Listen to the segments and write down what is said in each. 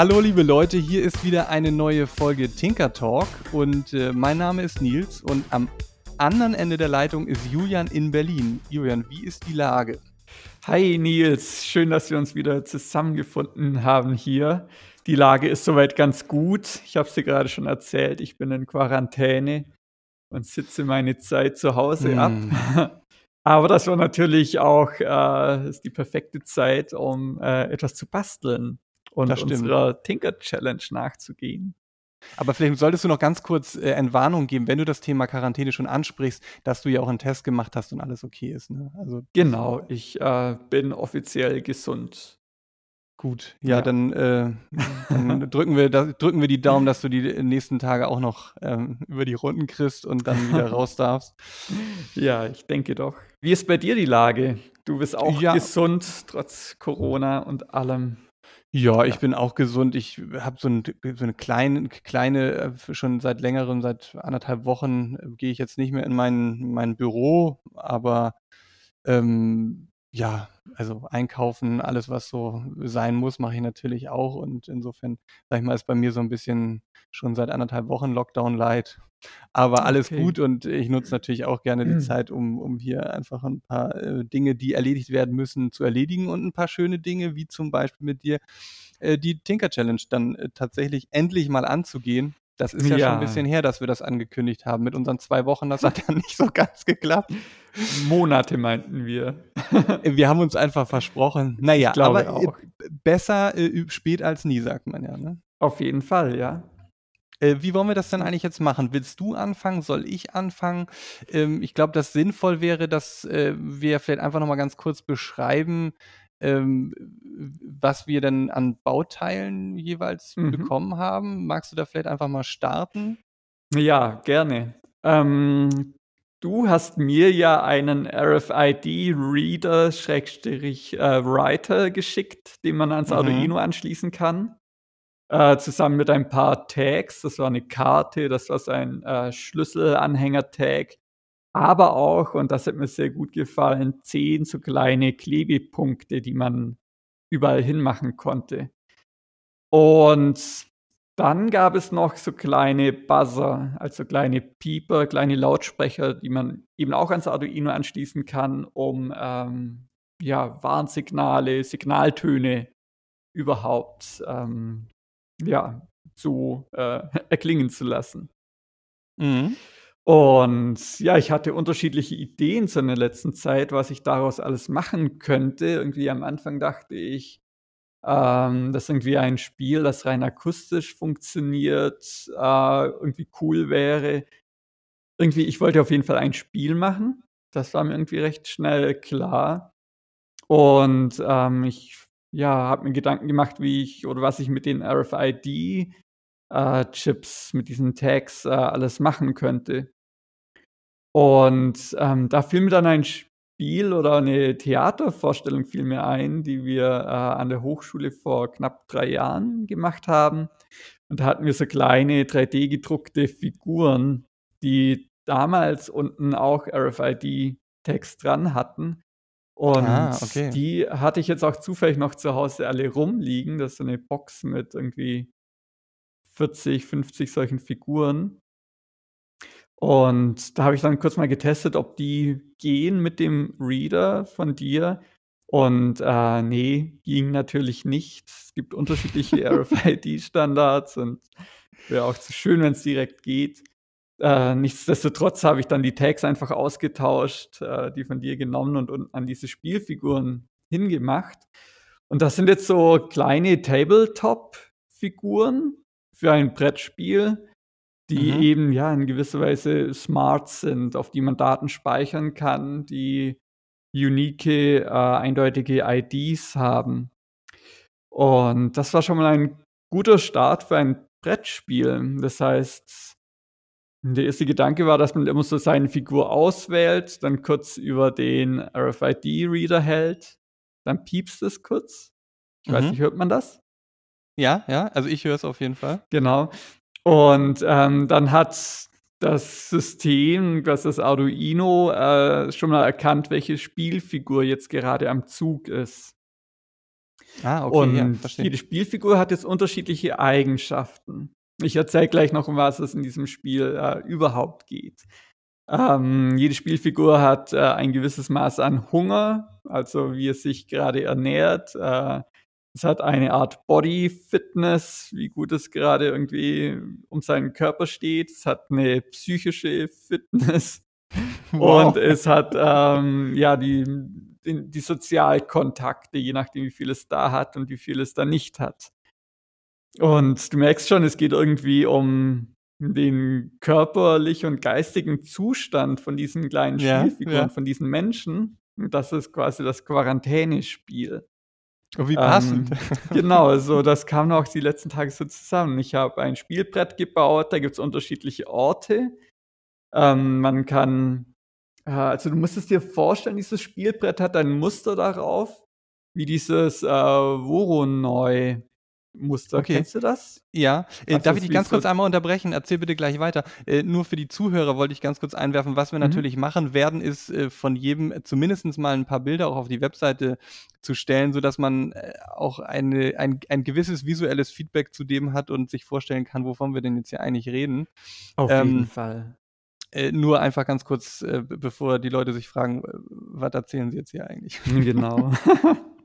Hallo liebe Leute, hier ist wieder eine neue Folge Tinker Talk und äh, mein Name ist Nils und am anderen Ende der Leitung ist Julian in Berlin. Julian, wie ist die Lage? Hi Nils, schön, dass wir uns wieder zusammengefunden haben hier. Die Lage ist soweit ganz gut. Ich habe es dir gerade schon erzählt, ich bin in Quarantäne und sitze meine Zeit zu Hause hm. ab. Aber das war natürlich auch äh, die perfekte Zeit, um äh, etwas zu basteln und unserer Tinker Challenge nachzugehen. Aber vielleicht solltest du noch ganz kurz äh, Entwarnung geben, wenn du das Thema Quarantäne schon ansprichst, dass du ja auch einen Test gemacht hast und alles okay ist. Ne? Also, genau, ich äh, bin offiziell gesund. Gut, ja, ja. Dann, äh, dann drücken, wir, da, drücken wir die Daumen, dass du die nächsten Tage auch noch ähm, über die Runden kriegst und dann wieder raus darfst. Ja, ich denke doch. Wie ist bei dir die Lage? Du bist auch ja. gesund, trotz Corona und allem. Ja, ich bin auch gesund. Ich habe so, ein, so eine kleine, kleine, äh, schon seit längerem, seit anderthalb Wochen äh, gehe ich jetzt nicht mehr in mein, mein Büro, aber ähm, ja, also einkaufen, alles, was so sein muss, mache ich natürlich auch. Und insofern, sag ich mal, ist bei mir so ein bisschen schon seit anderthalb Wochen Lockdown light. Aber alles okay. gut und ich nutze natürlich auch gerne die mhm. Zeit, um, um hier einfach ein paar äh, Dinge, die erledigt werden müssen, zu erledigen und ein paar schöne Dinge, wie zum Beispiel mit dir, äh, die Tinker Challenge dann äh, tatsächlich endlich mal anzugehen. Das ist ja, ja, schon ein bisschen her, dass wir das angekündigt haben. Mit unseren zwei Wochen, das hat ja nicht so ganz geklappt. Monate meinten wir. wir haben uns einfach versprochen. Naja, aber äh, auch. besser äh, spät als nie, sagt man ja. Ne? Auf jeden Fall, ja. Äh, wie wollen wir das denn eigentlich jetzt machen? Willst du anfangen? Soll ich anfangen? Ähm, ich glaube, das sinnvoll wäre, dass äh, wir vielleicht einfach nochmal ganz kurz beschreiben, ähm, was wir denn an Bauteilen jeweils mhm. bekommen haben. Magst du da vielleicht einfach mal starten? Ja, gerne. Ähm, du hast mir ja einen RFID-Reader, Schrägstrich, äh, geschickt, den man ans mhm. Arduino anschließen kann. Äh, zusammen mit ein paar Tags. Das war eine Karte, das war sein äh, Schlüsselanhänger-Tag aber auch, und das hat mir sehr gut gefallen, zehn so kleine Klebepunkte, die man überall hinmachen konnte. Und dann gab es noch so kleine Buzzer, also kleine Pieper, kleine Lautsprecher, die man eben auch ans Arduino anschließen kann, um ähm, ja, Warnsignale, Signaltöne überhaupt ähm, ja, so äh, erklingen zu lassen. Mhm. Und ja, ich hatte unterschiedliche Ideen so in der letzten Zeit, was ich daraus alles machen könnte. Irgendwie am Anfang dachte ich, ähm, dass irgendwie ein Spiel, das rein akustisch funktioniert, äh, irgendwie cool wäre. Irgendwie, ich wollte auf jeden Fall ein Spiel machen. Das war mir irgendwie recht schnell klar. Und ähm, ich ja, habe mir Gedanken gemacht, wie ich oder was ich mit den RFID äh, mit diesen Tags äh, alles machen könnte. Und ähm, da fiel mir dann ein Spiel oder eine Theatervorstellung fiel mir ein, die wir äh, an der Hochschule vor knapp drei Jahren gemacht haben. Und da hatten wir so kleine 3D-gedruckte Figuren, die damals unten auch RFID-Text dran hatten. Und ah, okay. die hatte ich jetzt auch zufällig noch zu Hause alle rumliegen. Das ist so eine Box mit irgendwie 40, 50 solchen Figuren. Und da habe ich dann kurz mal getestet, ob die gehen mit dem Reader von dir. Und äh, nee, ging natürlich nicht. Es gibt unterschiedliche RFID-Standards und wäre auch zu schön, wenn es direkt geht. Äh, nichtsdestotrotz habe ich dann die Tags einfach ausgetauscht, äh, die von dir genommen und, und an diese Spielfiguren hingemacht. Und das sind jetzt so kleine Tabletop-Figuren, für ein Brettspiel, die mhm. eben ja in gewisser Weise smart sind, auf die man Daten speichern kann, die unique, äh, eindeutige IDs haben. Und das war schon mal ein guter Start für ein Brettspiel. Das heißt, der erste Gedanke war, dass man immer so seine Figur auswählt, dann kurz über den RFID-Reader hält, dann piepst es kurz. Ich mhm. weiß nicht, hört man das? Ja, ja, also ich höre es auf jeden Fall. Genau. Und ähm, dann hat das System, das das Arduino, äh, schon mal erkannt, welche Spielfigur jetzt gerade am Zug ist. Ah, okay, ja, Und verstehe. jede Spielfigur hat jetzt unterschiedliche Eigenschaften. Ich erzähle gleich noch, um was es in diesem Spiel äh, überhaupt geht. Ähm, jede Spielfigur hat äh, ein gewisses Maß an Hunger, also wie es sich gerade ernährt. Äh, es hat eine Art Body-Fitness, wie gut es gerade irgendwie um seinen Körper steht. Es hat eine psychische Fitness. Wow. Und es hat ähm, ja die, die, die Sozialkontakte, je nachdem, wie viel es da hat und wie viel es da nicht hat. Und du merkst schon, es geht irgendwie um den körperlichen und geistigen Zustand von diesen kleinen Ja, Spielfiguren, ja. von diesen Menschen. Und Das ist quasi das Quarantänespiel. Oh, wie passend. Ähm, genau, also das kam auch die letzten Tage so zusammen. Ich habe ein Spielbrett gebaut, da gibt es unterschiedliche Orte. Ähm, man kann, äh, also du musst es dir vorstellen, dieses Spielbrett hat ein Muster darauf, wie dieses äh, Voronoi Muster. Okay. Kennst du das? Ja, äh, darf ich dich ganz kurz einmal unterbrechen? Erzähl bitte gleich weiter. Äh, nur für die Zuhörer wollte ich ganz kurz einwerfen, was wir Mhm. natürlich machen werden, ist äh, von jedem äh, zumindest mal ein paar Bilder auch auf die Webseite zu stellen, sodass man äh, auch eine, ein, ein gewisses visuelles Feedback zu dem hat und sich vorstellen kann, wovon wir denn jetzt hier eigentlich reden. Auf Ähm, jeden Fall. Äh, nur einfach ganz kurz, äh, be- bevor die Leute sich fragen, äh, was erzählen sie jetzt hier eigentlich? Genau.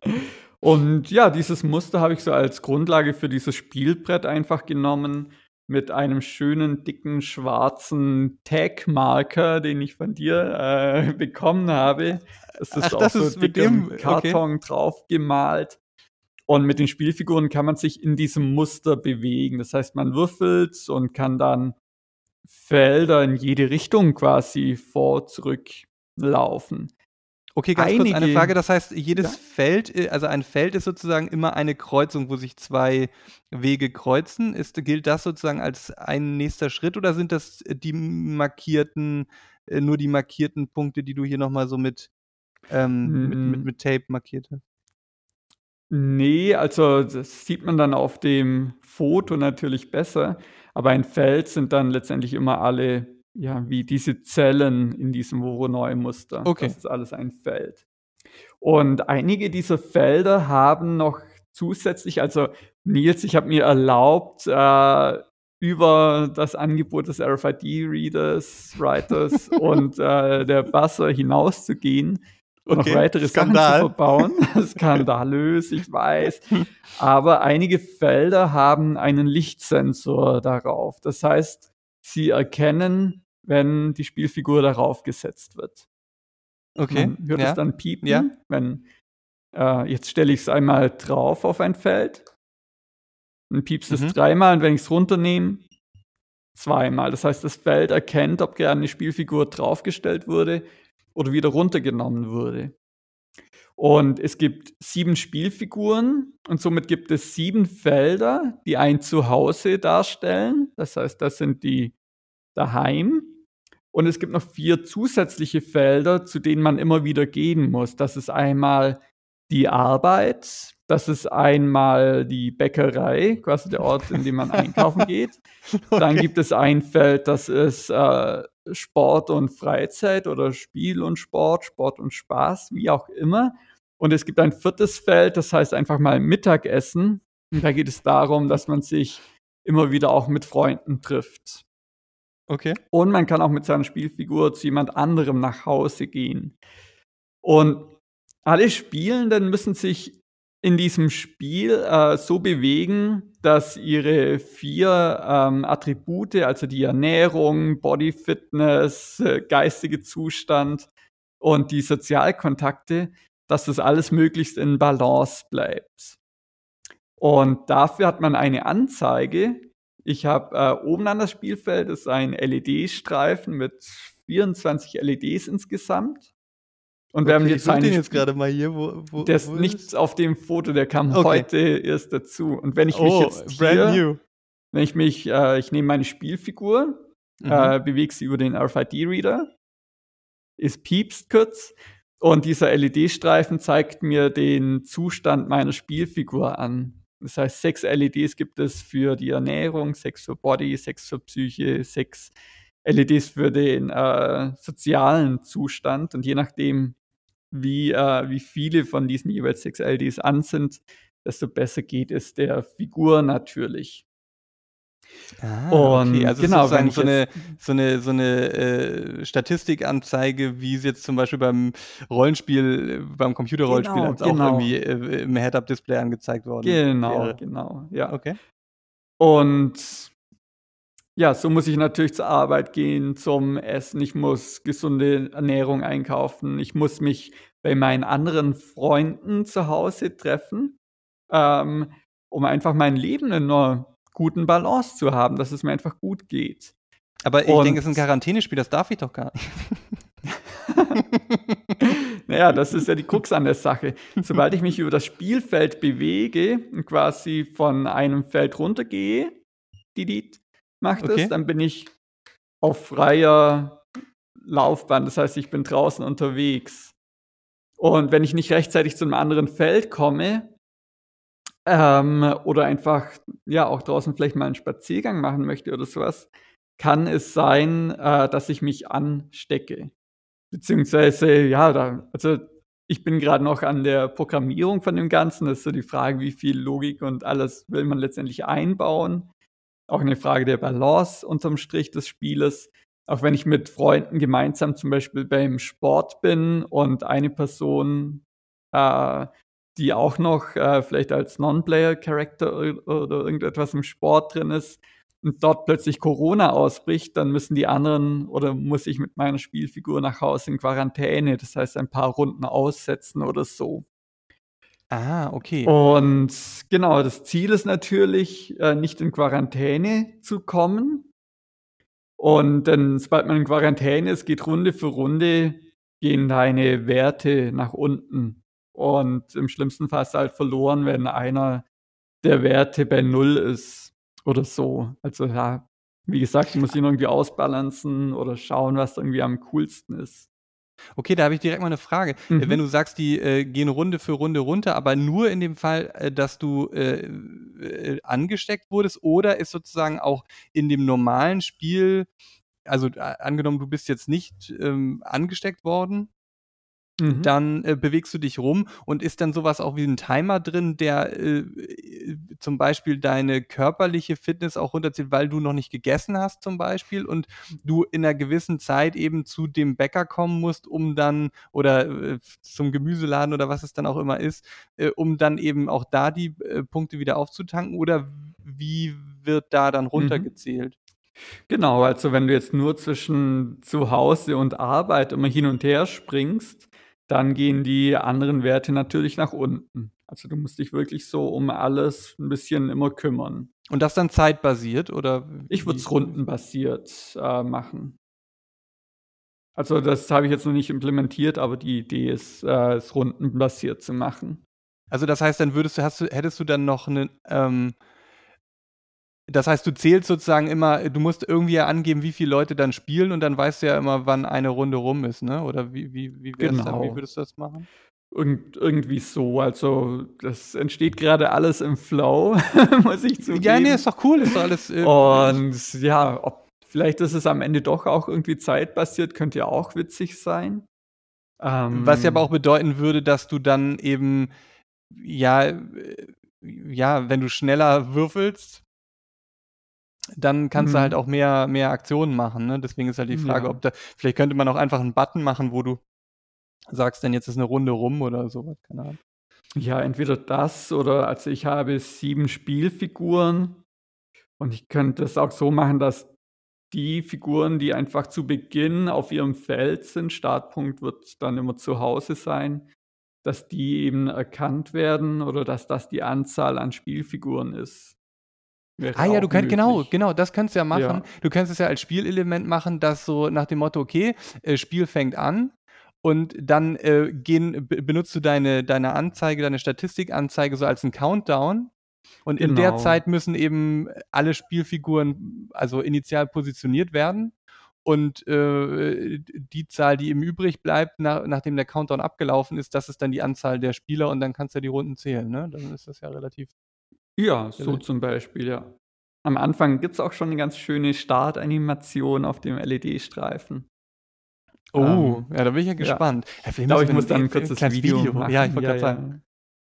Und ja, dieses Muster habe ich so als Grundlage für dieses Spielbrett einfach genommen mit einem schönen, dicken, schwarzen Tag-Marker, den ich von dir äh, bekommen habe. Es ist Ach, das so ist mit dickem dem- okay. Karton drauf gemalt. Und mit den Spielfiguren kann man sich in diesem Muster bewegen. Das heißt, man würfelt und kann dann Felder in jede Richtung quasi vor, zurück laufen. Okay, ganz kurz eine Einige- Frage. Das heißt, jedes Ja? Feld, äh, also ein Feld ist sozusagen immer eine Kreuzung, wo sich zwei Wege kreuzen. Ist, gilt das sozusagen als ein nächster Schritt oder sind das äh, die markierten, äh, nur die markierten Punkte, die du hier nochmal so mit, ähm, mit, mit, Mm. mit Tape markiert hast? Nee, also das sieht man dann auf dem Foto natürlich besser, aber ein Feld sind dann letztendlich immer alle, ja, wie diese Zellen in diesem Voronoi-Muster. Okay. Das ist alles ein Feld. Und einige dieser Felder haben noch zusätzlich, also Nils, ich habe mir erlaubt, äh, über das Angebot des RFID-Readers, Writers und äh, der Buzzer hinauszugehen und noch Okay, weitere Skandal. Sachen zu verbauen. Skandalös, ich weiß. Aber einige Felder haben einen Lichtsensor darauf. Das heißt, sie erkennen, wenn die Spielfigur darauf gesetzt wird. Okay. Man hört ja. es dann piepen, Ja. wenn äh, jetzt stelle ich es einmal drauf auf ein Feld. Dann piepst es Mhm. dreimal und wenn ich es runternehme, zweimal. Das heißt, das Feld erkennt, ob gerade eine Spielfigur draufgestellt wurde oder wieder runtergenommen wurde. Und es gibt sieben Spielfiguren und somit gibt es sieben Felder, die ein Zuhause darstellen. Das heißt, das sind die daheim. Und es gibt noch vier zusätzliche Felder, zu denen man immer wieder gehen muss. Das ist einmal die Arbeit, das ist einmal die Bäckerei, quasi der Ort, in dem man einkaufen geht. Dann Okay. gibt es ein Feld, das ist äh, Sport und Freizeit oder Spiel und Sport, Sport und Spaß, wie auch immer. Und es gibt ein viertes Feld, das heißt einfach mal Mittagessen. Und da geht es darum, dass man sich immer wieder auch mit Freunden trifft. Okay. Und man kann auch mit seiner Spielfigur zu jemand anderem nach Hause gehen. Und alle Spielenden müssen sich in diesem Spiel äh, so bewegen, dass ihre vier ähm, Attribute, also die Ernährung, Body Fitness, äh, geistige Zustand und die Sozialkontakte, dass das alles möglichst in Balance bleibt. Und dafür hat man eine Anzeige. Ich habe äh, oben an das Spielfeld ist ein LED-Streifen mit 24 LEDs insgesamt. Und wir haben okay, jetzt ich such eine den jetzt gerade mal hier, wo, wo der ist wo nicht auf dem Foto, der kam Okay. heute erst dazu. Und wenn ich mich Oh, jetzt brand hier, new. wenn ich mich, äh, ich nehme meine Spielfigur, Mhm. äh, bewege sie über den RFID-Reader, es piepst kurz und dieser LED-Streifen zeigt mir den Zustand meiner Spielfigur an. Das heißt, sechs LEDs gibt es für die Ernährung, sechs für Body, sechs für Psyche, sechs LEDs für den äh, sozialen Zustand. Und je nachdem, wie, äh, wie viele von diesen jeweils sechs LEDs an sind, desto besser geht es der Figur natürlich. Ah, Und okay. Also genau, sozusagen so 'ne jetzt so 'ne so 'ne, äh, Statistikanzeige, wie sie jetzt zum Beispiel beim Rollenspiel beim Computerrollenspiel Genau, als auch genau. irgendwie, äh, im Head-Up-Display angezeigt worden Genau, wäre. genau, ja. Okay. Und ja, so muss ich natürlich zur Arbeit gehen, zum Essen. Ich muss gesunde Ernährung einkaufen. Ich muss mich bei meinen anderen Freunden zu Hause treffen, ähm, um einfach mein Leben in 'ner guten Balance zu haben, dass es mir einfach gut geht. Aber ich denke, es ist 'n Und Quarantänespiel, das darf ich doch gar nicht. Na ja, das ist ja die Krux an der Sache. Sobald ich mich über das Spielfeld bewege und quasi von einem Feld runtergehe, macht es, Okay. dann bin ich auf freier Laufbahn. Das heißt, ich bin draußen unterwegs. Und wenn ich nicht rechtzeitig zu 'nem anderen Feld komme ähm, oder einfach, ja, auch draußen vielleicht mal 'n Spaziergang machen möchte oder so was, kann es sein, äh, dass ich mich anstecke. Beziehungsweise, ja, da also, ich bin grad noch an der Programmierung von dem Ganzen. Das ist so die Frage, wie viel Logik und alles will man letztendlich einbauen. Auch 'ne Frage der Balance unterm Strich des Spieles. Auch wenn ich mit Freunden gemeinsam zum Beispiel beim Sport bin und eine Person, äh, die auch noch, äh, vielleicht als Non-Player Character o oder irgendetwas im Sport drin ist und dort plötzlich Corona ausbricht, dann müssen die anderen oder muss ich mit meiner Spielfigur nach Hause in Quarantäne, das heißt, ein paar Runden aussetzen oder so. Ah, okay. Und genau, das Ziel ist natürlich, äh, nicht in Quarantäne zu kommen. Und dann, sobald man in Quarantäne ist, geht Runde für Runde gehen deine Werte nach unten. Und im schlimmsten Fall du halt verloren, wenn einer der Werte bei 0 ist oder so. Also, ja, wie gesagt, muss ihn irgendwie ausbalancen oder schauen, was irgendwie am coolsten ist. Okay, da habe ich direkt mal 'ne Frage. Äh, wenn Mhm. du sagst, die, äh, gehen Runde für Runde runter, aber nur in dem Fall, äh, dass du, äh, äh, angesteckt wurdest oder ist sozusagen auch in dem normalen Spiel also, a angenommen, du bist jetzt nicht, ähm, angesteckt worden Mhm. dann, äh, bewegst du dich rum und ist dann so was auch wie 'n Timer drin, der, äh, äh, zum Beispiel deine körperliche Fitness auch runterzählt, weil du noch nicht gegessen hast zum Beispiel und du in 'ner gewissen Zeit eben zu dem Bäcker kommen musst, um dann oder, äh, zum Gemüseladen oder was es dann auch immer ist, äh, um dann eben auch da die, äh, Punkte wieder aufzutanken oder wie wird da dann Mhm. runtergezählt? Genau, also, wenn du jetzt nur zwischen zu Hause und Arbeit immer hin und her springst, dann gehen die anderen Werte natürlich nach unten. Also, du musst dich wirklich so um alles 'n bisschen immer kümmern. Und das dann zeitbasiert oder Ich würde es rundenbasiert, äh, machen. Also, das habe ich jetzt noch nicht implementiert, aber die Idee ist, äh, es rundenbasiert zu machen. Also, das heißt, dann würdest du hast du hättest du dann noch 'nen, ähm das heißt, du zählst sozusagen immer du musst irgendwie ja angeben, wie viele Leute dann spielen und dann weißt du ja immer, wann eine Runde rum ist, ne? Oder wie wie wie dann? Wie Genau. würdest du das machen? Irgend irgendwie so. Also, das entsteht grade alles im Flow, muss ich Ja, ne, ist zugeben. doch cool, ist doch alles, äh, Und ja, ob vielleicht ist es am Ende doch auch irgendwie zeitbasiert, könnte ja auch witzig sein. Was ja aber auch Ähm bedeuten würde, dass du dann eben, ja, äh ja, wenn du schneller würfelst dann kannst du halt Mhm. auch mehr mehr Aktionen machen, ne? Deswegen ist halt die Frage, Ja. ob da vielleicht könnte man auch einfach 'n Button machen, wo du sagst dann: „Jetzt ist 'ne Runde rum“, oder so was, keine Ahnung. Ja, entweder das oder also, ich habe 7 Spielfiguren und ich könnte es auch so machen, dass die Figuren, die einfach zu Beginn auf ihrem Feld sind Startpunkt wird dann immer zu Hause sein, dass die eben erkannt werden oder dass das die Anzahl an Spielfiguren ist. Ah ja, du könnt genau, genau, das könntest du ja machen. Ja. Du könntest es ja als Spielelement machen, dass so nach dem Motto: „Okay, äh, Spiel fängt an“, und dann, äh, gehen be benutzt du deine deine Anzeige deine Statistikanzeige so als 'n Countdown und in der Genau. Zeit müssen eben alle Spielfiguren, also, initial positioniert werden und, äh, die Zahl, die eben übrig bleibt, na nachdem der Countdown abgelaufen ist, das ist dann die Anzahl der Spieler und dann kannst du ja die Runden zählen, ne? Dann ist das ja relativ Ja, so zum Beispiel, ja. Am Anfang gibt's auch schon 'ne ganz schöne Startanimation auf dem LED-Streifen. Oh, Ähm, ja, da bin ich ja ja. gespannt. Ja, Ich vielleicht glaube, ich muss dann e 'n f kurzes Video Video ja, ich machen. wollte Ja, grad sagen. ja.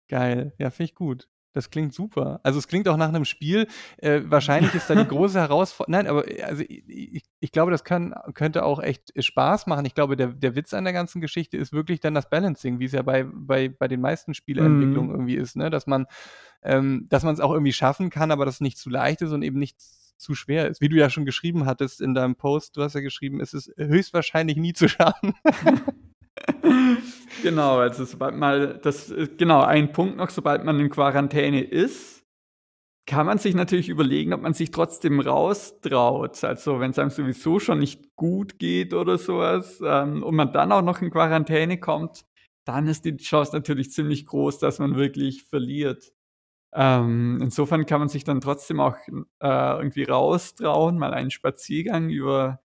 Geil, ja, finde ich gut. Das klingt super. Also, es klingt auch nach einem Spiel. Äh, wahrscheinlich ist da die große Herausforderung. nein, aber, äh, also, ich ich glaube, das kann könnte auch echt Spaß machen. Ich glaube, der der Witz an der ganzen Geschichte ist wirklich dann das Balancing, wie es ja bei bei bei den meisten Spieleentwicklungen Mhm. irgendwie ist, ne? Dass man ähm, dass man's auch irgendwie schaffen kann, aber dass es nicht zu leicht ist und eben nicht zu schwer ist. Wie du ja schon geschrieben hattest in deinem Post, du hast ja geschrieben, es ist höchstwahrscheinlich nie zu schaffen. Genau, also sobald mal das äh, genau, ein Punkt noch, sobald man in Quarantäne ist, kann man sich natürlich überlegen, ob man sich trotzdem raustraut. Also, wenn's einem sowieso schon nicht gut geht oder so was, ähm, und man dann auch noch in Quarantäne kommt, dann ist die Chance natürlich ziemlich groß, dass man wirklich verliert. Ähm, insofern kann man sich dann trotzdem auch, äh, irgendwie raustrauen, mal einen Spaziergang über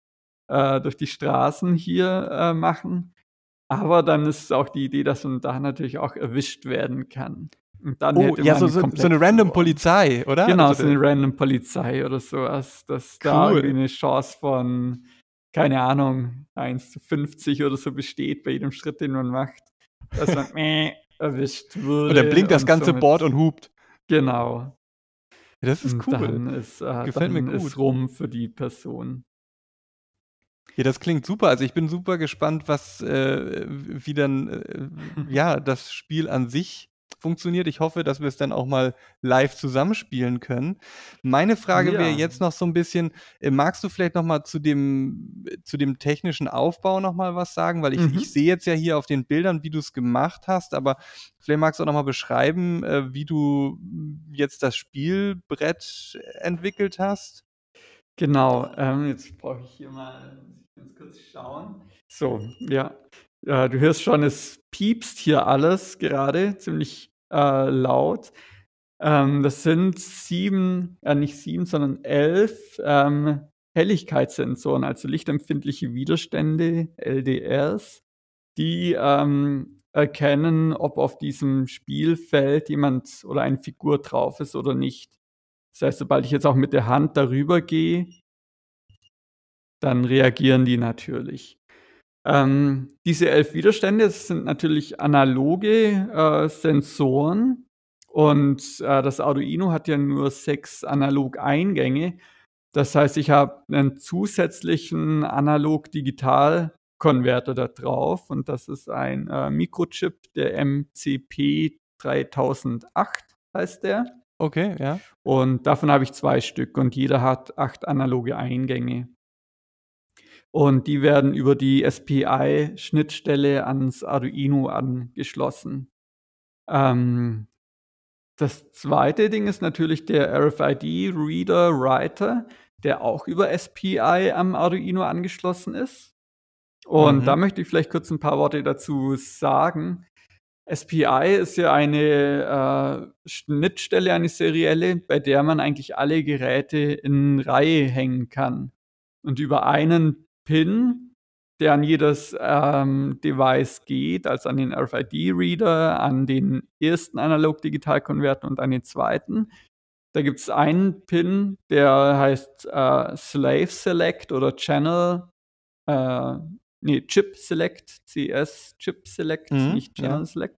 äh, durch die Straßen hier, äh, machen. Aber dann ist auch die Idee, dass man da natürlich auch erwischt werden kann. Und dann Oh, hätte ja, man so so so komplett 'ne random. Polizei, oder? Genau, Also, so 'ne d random Polizei oder so was, dass da Cool. 'ne Chance von, keine Ahnung, 1 zu 50 oder so besteht bei jedem Schritt, den man macht, dass man erwischt Und dann würde blinkt das und ganze somit Board und hupt. Genau. Das ist Und cool. dann ist äh, Gefällt mir dann ist gut. rum für die Person. Ja, das klingt super. Also, ich bin super gespannt, was äh, wie dann, äh, ja, das Spiel an sich funktioniert. Ich hoffe, dass wir's dann auch mal live zusammenspielen können. Meine Frage wäre Ja. jetzt noch so 'n bisschen, äh, magst du vielleicht noch mal zu dem zu dem technischen Aufbau noch mal was sagen? Weil ich ich Mhm. sehe jetzt ja hier auf den Bildern, wie du's gemacht hast, aber vielleicht magst du auch noch mal beschreiben, äh, wie du jetzt das Spielbrett entwickelt hast? Genau, ähm, jetzt brauche ich hier mal muss kurz schauen. So, ja. Äh, du hörst schon, es piepst hier alles gerade ziemlich, äh, laut. Ähm, das sind 7 äh, nicht 7, sondern 11, ähm, Helligkeitssensoren, also lichtempfindliche Widerstände, LDRs, die, ähm, erkennen, ob auf diesem Spielfeld jemand oder eine Figur drauf ist oder nicht. Das heißt, sobald ich jetzt auch mit der Hand darüber gehe dann reagieren die natürlich. Ähm, diese 11 Widerstände, sind natürlich analoge, äh, Sensoren und, äh, das Arduino hat ja nur 6 Analogeingänge. Das heißt, ich habe 'nen zusätzlichen Analog-Digital-Konverter da drauf und das ist ein, äh, Mikrochip, der MCP3008 heißt der. Okay, ja. Und davon habe ich 2 Stück und jeder hat 8 analoge Eingänge. Und die werden über die SPI-Schnittstelle ans Arduino angeschlossen. Ähm, das 2. Ding ist natürlich der RFID-Reader-Writer, der auch über SPI am Arduino angeschlossen ist. Und da Mhm. möchte ich vielleicht kurz 'n paar Worte dazu sagen. SPI ist ja eine, äh, Schnittstelle, eine serielle, bei der man eigentlich alle Geräte in Reihe hängen kann. Und über einen Pin, der an jedes, ähm, Device geht, also an den RFID-Reader, an den 1. Analog-Digital-Konverter und an den 2. Da gibt's einen Pin, der heißt, äh, Slave Select oder Channel äh, ne, Chip Select, CS Chip Select, Mhm, nicht ja. Channel Select.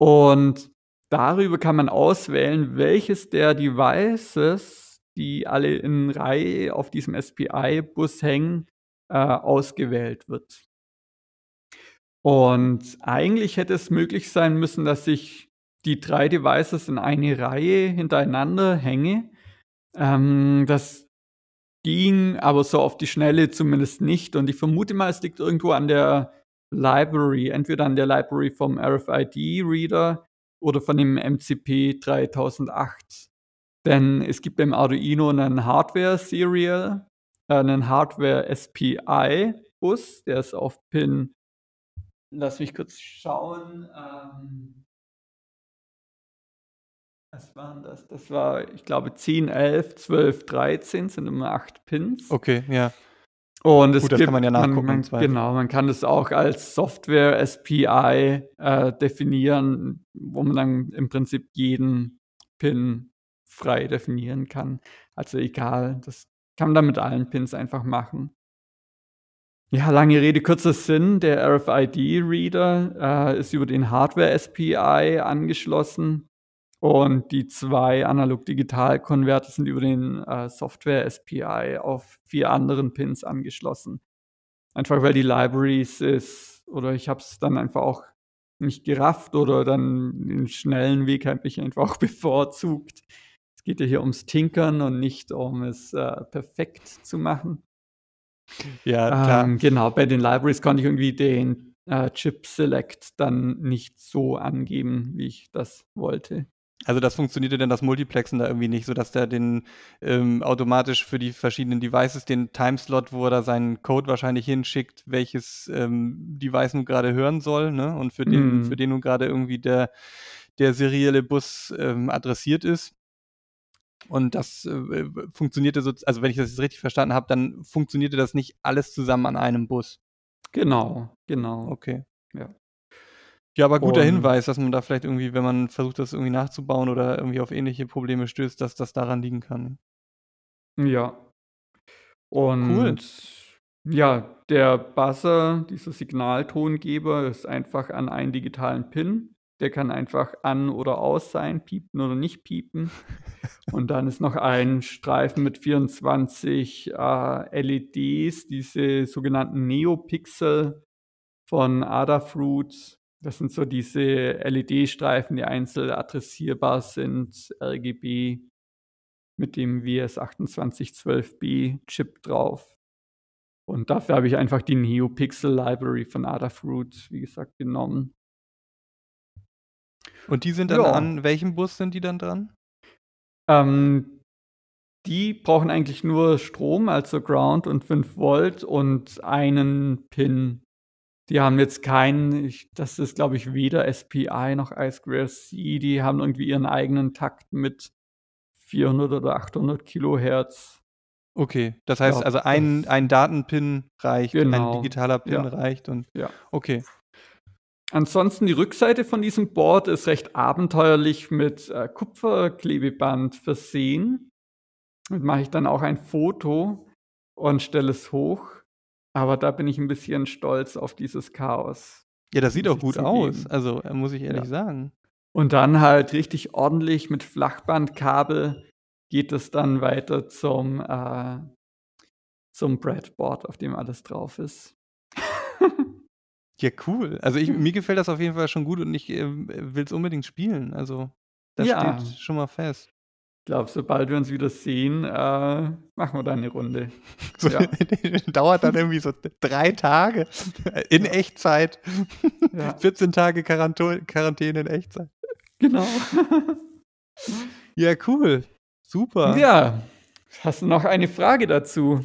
Und darüber kann man auswählen, welches der Devices, die alle in Reihe auf diesem SPI-Bus hängen, äh, ausgewählt wird. Und eigentlich hätte es möglich sein müssen, dass ich die 3 Devices in eine Reihe hintereinander hänge. Ähm, das ging aber so auf die Schnelle zumindest nicht und ich vermute mal, es liegt irgendwo an der Library, entweder an der Library vom RFID-Reader oder von dem MCP3008. Denn es gibt beim Arduino 'nen Hardware-Serial, äh, 'nen Hardware-SPI-Bus, der ist auf Pin lass mich kurz schauen, ähm was war 'n das? Das war, ich glaube, 10, 11, 12, 13 sind immer 8 Pins. Okay, ja. Und es Gut, das kann gibt man ja man nachgucken man Zweifel. genau, man kann das auch als Software-SPI, äh, definieren, wo man dann im Prinzip jeden Pin frei definieren kann. Also egal, das kann man dann mit allen Pins einfach machen. Ja, lange Rede, kurzer Sinn. Der RFID-Reader, äh, ist über den Hardware-SPI angeschlossen Und die zwei Analog-Digital-Konverter sind über den äh, Software-SPI auf vier anderen Pins angeschlossen. Einfach weil die Libraries ist, oder ich habe es dann einfach auch nicht gerafft oder dann den schnellen Weg habe ich einfach auch bevorzugt. Es geht ja hier ums Tinkern und nicht um es äh, perfekt zu machen. Ja, klar. Ähm, genau, bei den Libraries konnte ich irgendwie den äh, Chip Select dann nicht so angeben, wie ich das wollte. Also das funktionierte denn das Multiplexen da irgendwie nicht, sodass der den ähm, automatisch für die verschiedenen Devices den Timeslot, wo er da seinen Code wahrscheinlich hinschickt, welches ähm, Device nun gerade hören soll, ne? Und für den, Mhm. für den nun gerade irgendwie der, der serielle Bus ähm, adressiert ist. Und das äh, funktionierte so, also wenn ich das jetzt richtig verstanden habe, dann funktionierte das nicht alles zusammen an einem Bus. Genau, genau. Okay. Ja. Ja, aber guter Und- Hinweis, dass man da vielleicht irgendwie, wenn man versucht, das irgendwie nachzubauen oder irgendwie auf ähnliche Probleme stößt, dass das daran liegen kann. Ja. Und Cool. ja, der Buzzer, dieser Signaltongeber, ist einfach an einen digitalen Pin. Der kann einfach an oder aus sein, piepen oder nicht piepen. Und dann ist noch ein Streifen mit 24 äh, LEDs, diese sogenannten Neopixel von Adafruit. Das sind so diese LED-Streifen, die einzeln adressierbar sind, RGB mit dem WS2812B-Chip drauf. Und dafür habe ich einfach die Neopixel Library von Adafruit, wie gesagt, genommen. Und die sind dann Ja. an welchem Bus sind die dann dran? Ähm, die brauchen eigentlich nur Strom, also Ground und 5 Volt und einen Pin. Die haben jetzt keinen, ich, das ist glaube ich weder SPI noch I2C, die haben irgendwie ihren eigenen Takt mit 400 oder 800 Kilohertz. Okay, das heißt Ja, also ein, ein Datenpin reicht, ein Genau, digitaler Pin ja. reicht und Ja. okay. Ansonsten die Rückseite von diesem Board ist recht abenteuerlich mit äh, Kupferklebeband versehen. Damit mache ich dann auch ein Foto und stelle es hoch. Aber da bin ich ein bisschen stolz auf dieses Chaos. Ja, das sieht auch gut aus. Also äh, muss ich ehrlich Ja. sagen. Und dann halt richtig ordentlich mit Flachbandkabel geht es dann weiter zum, äh, zum Breadboard, auf dem alles drauf ist. Ja, cool. Also ich, Hm. mir gefällt das auf jeden Fall schon gut und ich ähm, will es unbedingt spielen. Also das Ja. steht schon mal fest. Ich glaube, sobald wir uns wieder sehen, äh, machen wir dann eine Runde. So, Ja. Dauert dann irgendwie so drei Tage in Ja. Echtzeit. Ja. 14 Tage Quaranto- Quarantäne in Echtzeit. Genau. Ja, cool. Super. ja. Hast du noch eine Frage dazu?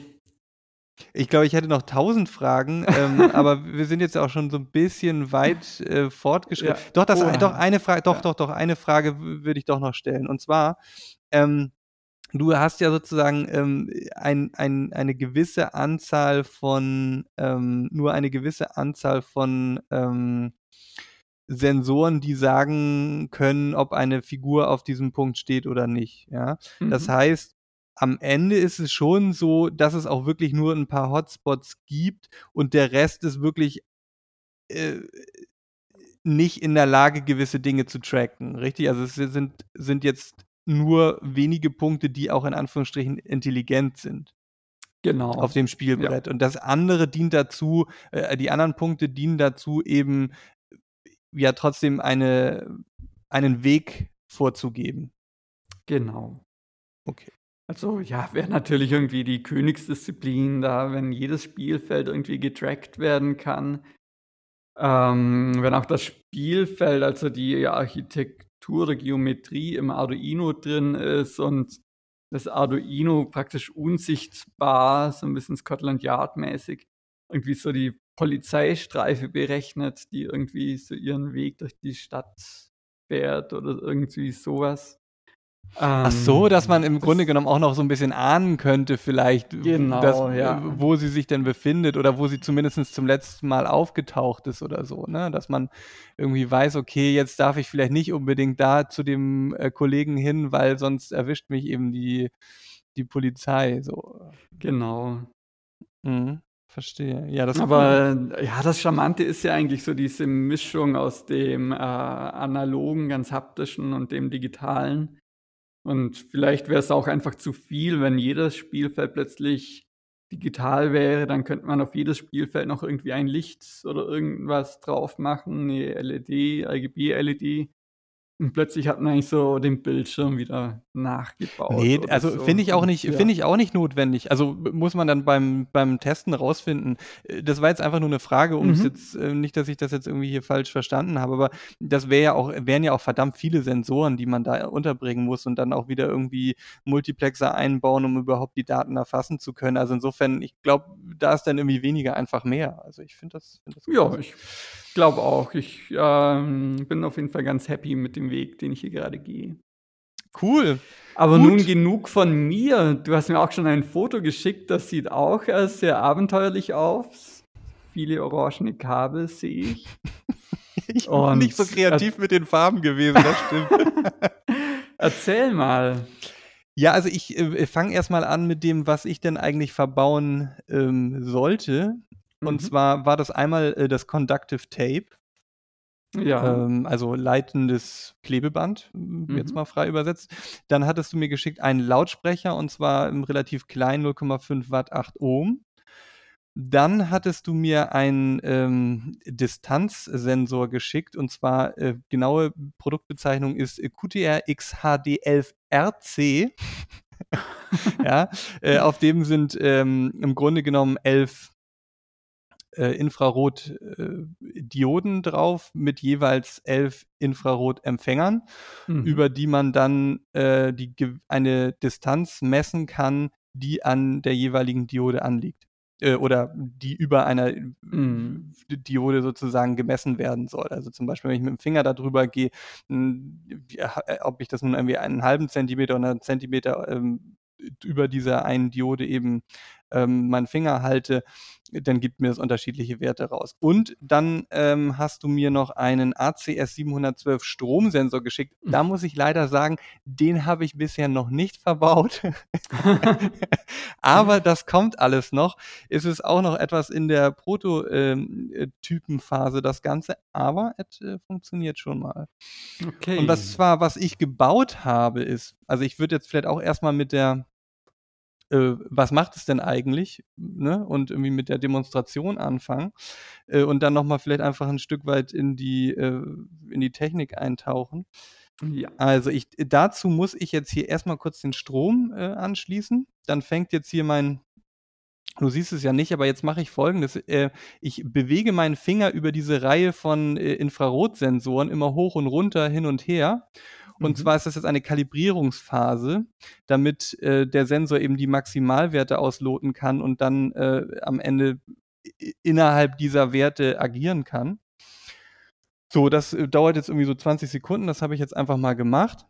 Ich glaube, ich hätte noch tausend Fragen, ähm, aber wir sind jetzt auch schon so ein bisschen weit äh, fortgeschritten. Ja. Doch, das, Oha. doch, eine Frage, doch, Ja. doch, doch, eine Frage würde ich doch noch stellen. Und zwar, ähm, du hast ja sozusagen ähm, ein, ein, eine gewisse Anzahl von, ähm, nur eine gewisse Anzahl von ähm, Sensoren, die sagen können, ob eine Figur auf diesem Punkt steht oder nicht. Ja? Das Mhm. heißt, am Ende ist es schon so, dass es auch wirklich nur ein paar Hotspots gibt und der Rest ist wirklich äh, nicht in der Lage, gewisse Dinge zu tracken. Richtig? Also es sind, sind jetzt nur wenige Punkte, die auch in Anführungsstrichen intelligent sind Genau. auf dem Spielbrett. Und das andere dient dazu, äh, die anderen Punkte dienen dazu, eben ja trotzdem eine, einen Weg vorzugeben. Genau. Okay. Also ja, wäre natürlich irgendwie die Königsdisziplin da, wenn jedes Spielfeld irgendwie getrackt werden kann. Ähm, wenn auch das Spielfeld, also die Architektur oder Geometrie im Arduino drin ist und das Arduino praktisch unsichtbar, so ein bisschen Scotland Yard mäßig, irgendwie so die Polizeistreife berechnet, die irgendwie so ihren Weg durch die Stadt fährt oder irgendwie sowas. Ach so, Ähm, dass man im das- Grunde genommen auch noch so ein bisschen ahnen könnte, vielleicht, Genau, dass, ja. wo sie sich denn befindet oder wo sie zumindest zum letzten Mal aufgetaucht ist oder so, ne? Dass man irgendwie weiß, okay, jetzt darf ich vielleicht nicht unbedingt da zu dem äh, Kollegen hin, weil sonst erwischt mich eben die, die Polizei. So. Genau. Mhm. verstehe. Ja, das Aber ja, das Charmante ist ja eigentlich so diese Mischung aus dem, äh, Analogen, ganz Haptischen und dem Digitalen. Und vielleicht wäre es auch einfach zu viel, wenn jedes Spielfeld plötzlich digital wäre, dann könnte man auf jedes Spielfeld noch irgendwie ein Licht oder irgendwas drauf machen, 'ne LED, RGB-LED. Und plötzlich hat man eigentlich so den Bildschirm wieder nachgebaut Ne, oder also so. finde ich auch nicht ja. finde ich auch nicht notwendig. Also, muss man dann beim beim Testen rausfinden. Äh, das war jetzt einfach nur 'ne Frage, um's Mhm. jetzt äh, nicht, dass ich das jetzt irgendwie hier falsch verstanden habe, aber das wäre ja auch wären ja auch verdammt viele Sensoren, die man da unterbringen muss und dann auch wieder irgendwie Multiplexer einbauen, um überhaupt die Daten erfassen zu können. Also, insofern, ich glaube, da ist dann irgendwie weniger einfach mehr. Also, ich finde das finde das Ja, ich glaube auch. Ich, ähm, bin auf jeden Fall ganz happy mit dem Weg, den ich hier grade gehe. Cool. Aber nun Gut. genug von mir. Du hast mir auch schon ein Foto geschickt, das sieht auch, äh, sehr abenteuerlich aus. Viele orangene Kabel sehe ich. Ich bin Und nicht so kreativ mit den Farben gewesen, das stimmt. Erzähl mal. Ja, also ich, äh, fange erst mal an mit dem, was ich denn eigentlich verbauen, ähm, sollte. Und Mhm. zwar war das einmal, äh, das Conductive Tape. Ja. Ähm, also leitendes Klebeband, jetzt Mhm. mal frei übersetzt. Dann hattest du mir geschickt einen Lautsprecher und zwar 'n relativ kleinen 0,5 Watt, 8 Ohm. Dann hattest du mir einen, ähm, Distanzsensor geschickt und zwar, äh, genaue Produktbezeichnung ist, QTR XHD11RC. Ja, äh, auf dem sind, ähm, im Grunde genommen 11 äh, Infrarot äh, Dioden drauf mit jeweils 11 Infrarotempfängern, Mhm. über die man dann, äh, die eine Distanz messen kann, die an der jeweiligen Diode anliegt. Äh, oder die über einer Mhm. Diode sozusagen gemessen werden soll. Also, zum Beispiel, wenn ich mit'm Finger da drüber gehe, hm, äh, ob ich das nun irgendwie einen 1/2 Zentimeter oder 'n Zentimeter, ähm, über dieser einen Diode eben, ähm, meinen Finger halte, dann gibt mir das unterschiedliche Werte raus. Und dann, ähm, hast du mir noch einen ACS712 Stromsensor geschickt. Da muss ich leider sagen, den habe ich bisher noch nicht verbaut. Aber das kommt alles noch. Es ist auch noch etwas in der Proto ähm, äh, das Ganze, aber es, äh, funktioniert schon mal. Und was Okay. zwar was ich gebaut habe, ist also, ich würde jetzt vielleicht auch erst mal mit der äh, was macht es denn eigentlich, ne, und irgendwie mit der Demonstration anfangen, äh, und dann noch mal vielleicht einfach 'n Stück weit in die äh, in die Technik eintauchen. Ja. Also, ich dazu muss ich jetzt hier erst mal kurz den Strom, äh, anschließen. Dann fängt jetzt hier mein du siehst es ja nicht, aber jetzt mache ich Folgendes: Äh, ich bewege meinen Finger über diese Reihe von, äh, Infrarotsensoren immer hoch und runter, hin und her. Und Mhm. zwar ist das jetzt eine Kalibrierungsphase, damit, äh, der Sensor eben die Maximalwerte ausloten kann und dann, äh, am Ende innerhalb dieser Werte agieren kann. So, das, äh, dauert jetzt irgendwie so 20 Sekunden. Das habe ich jetzt einfach mal gemacht.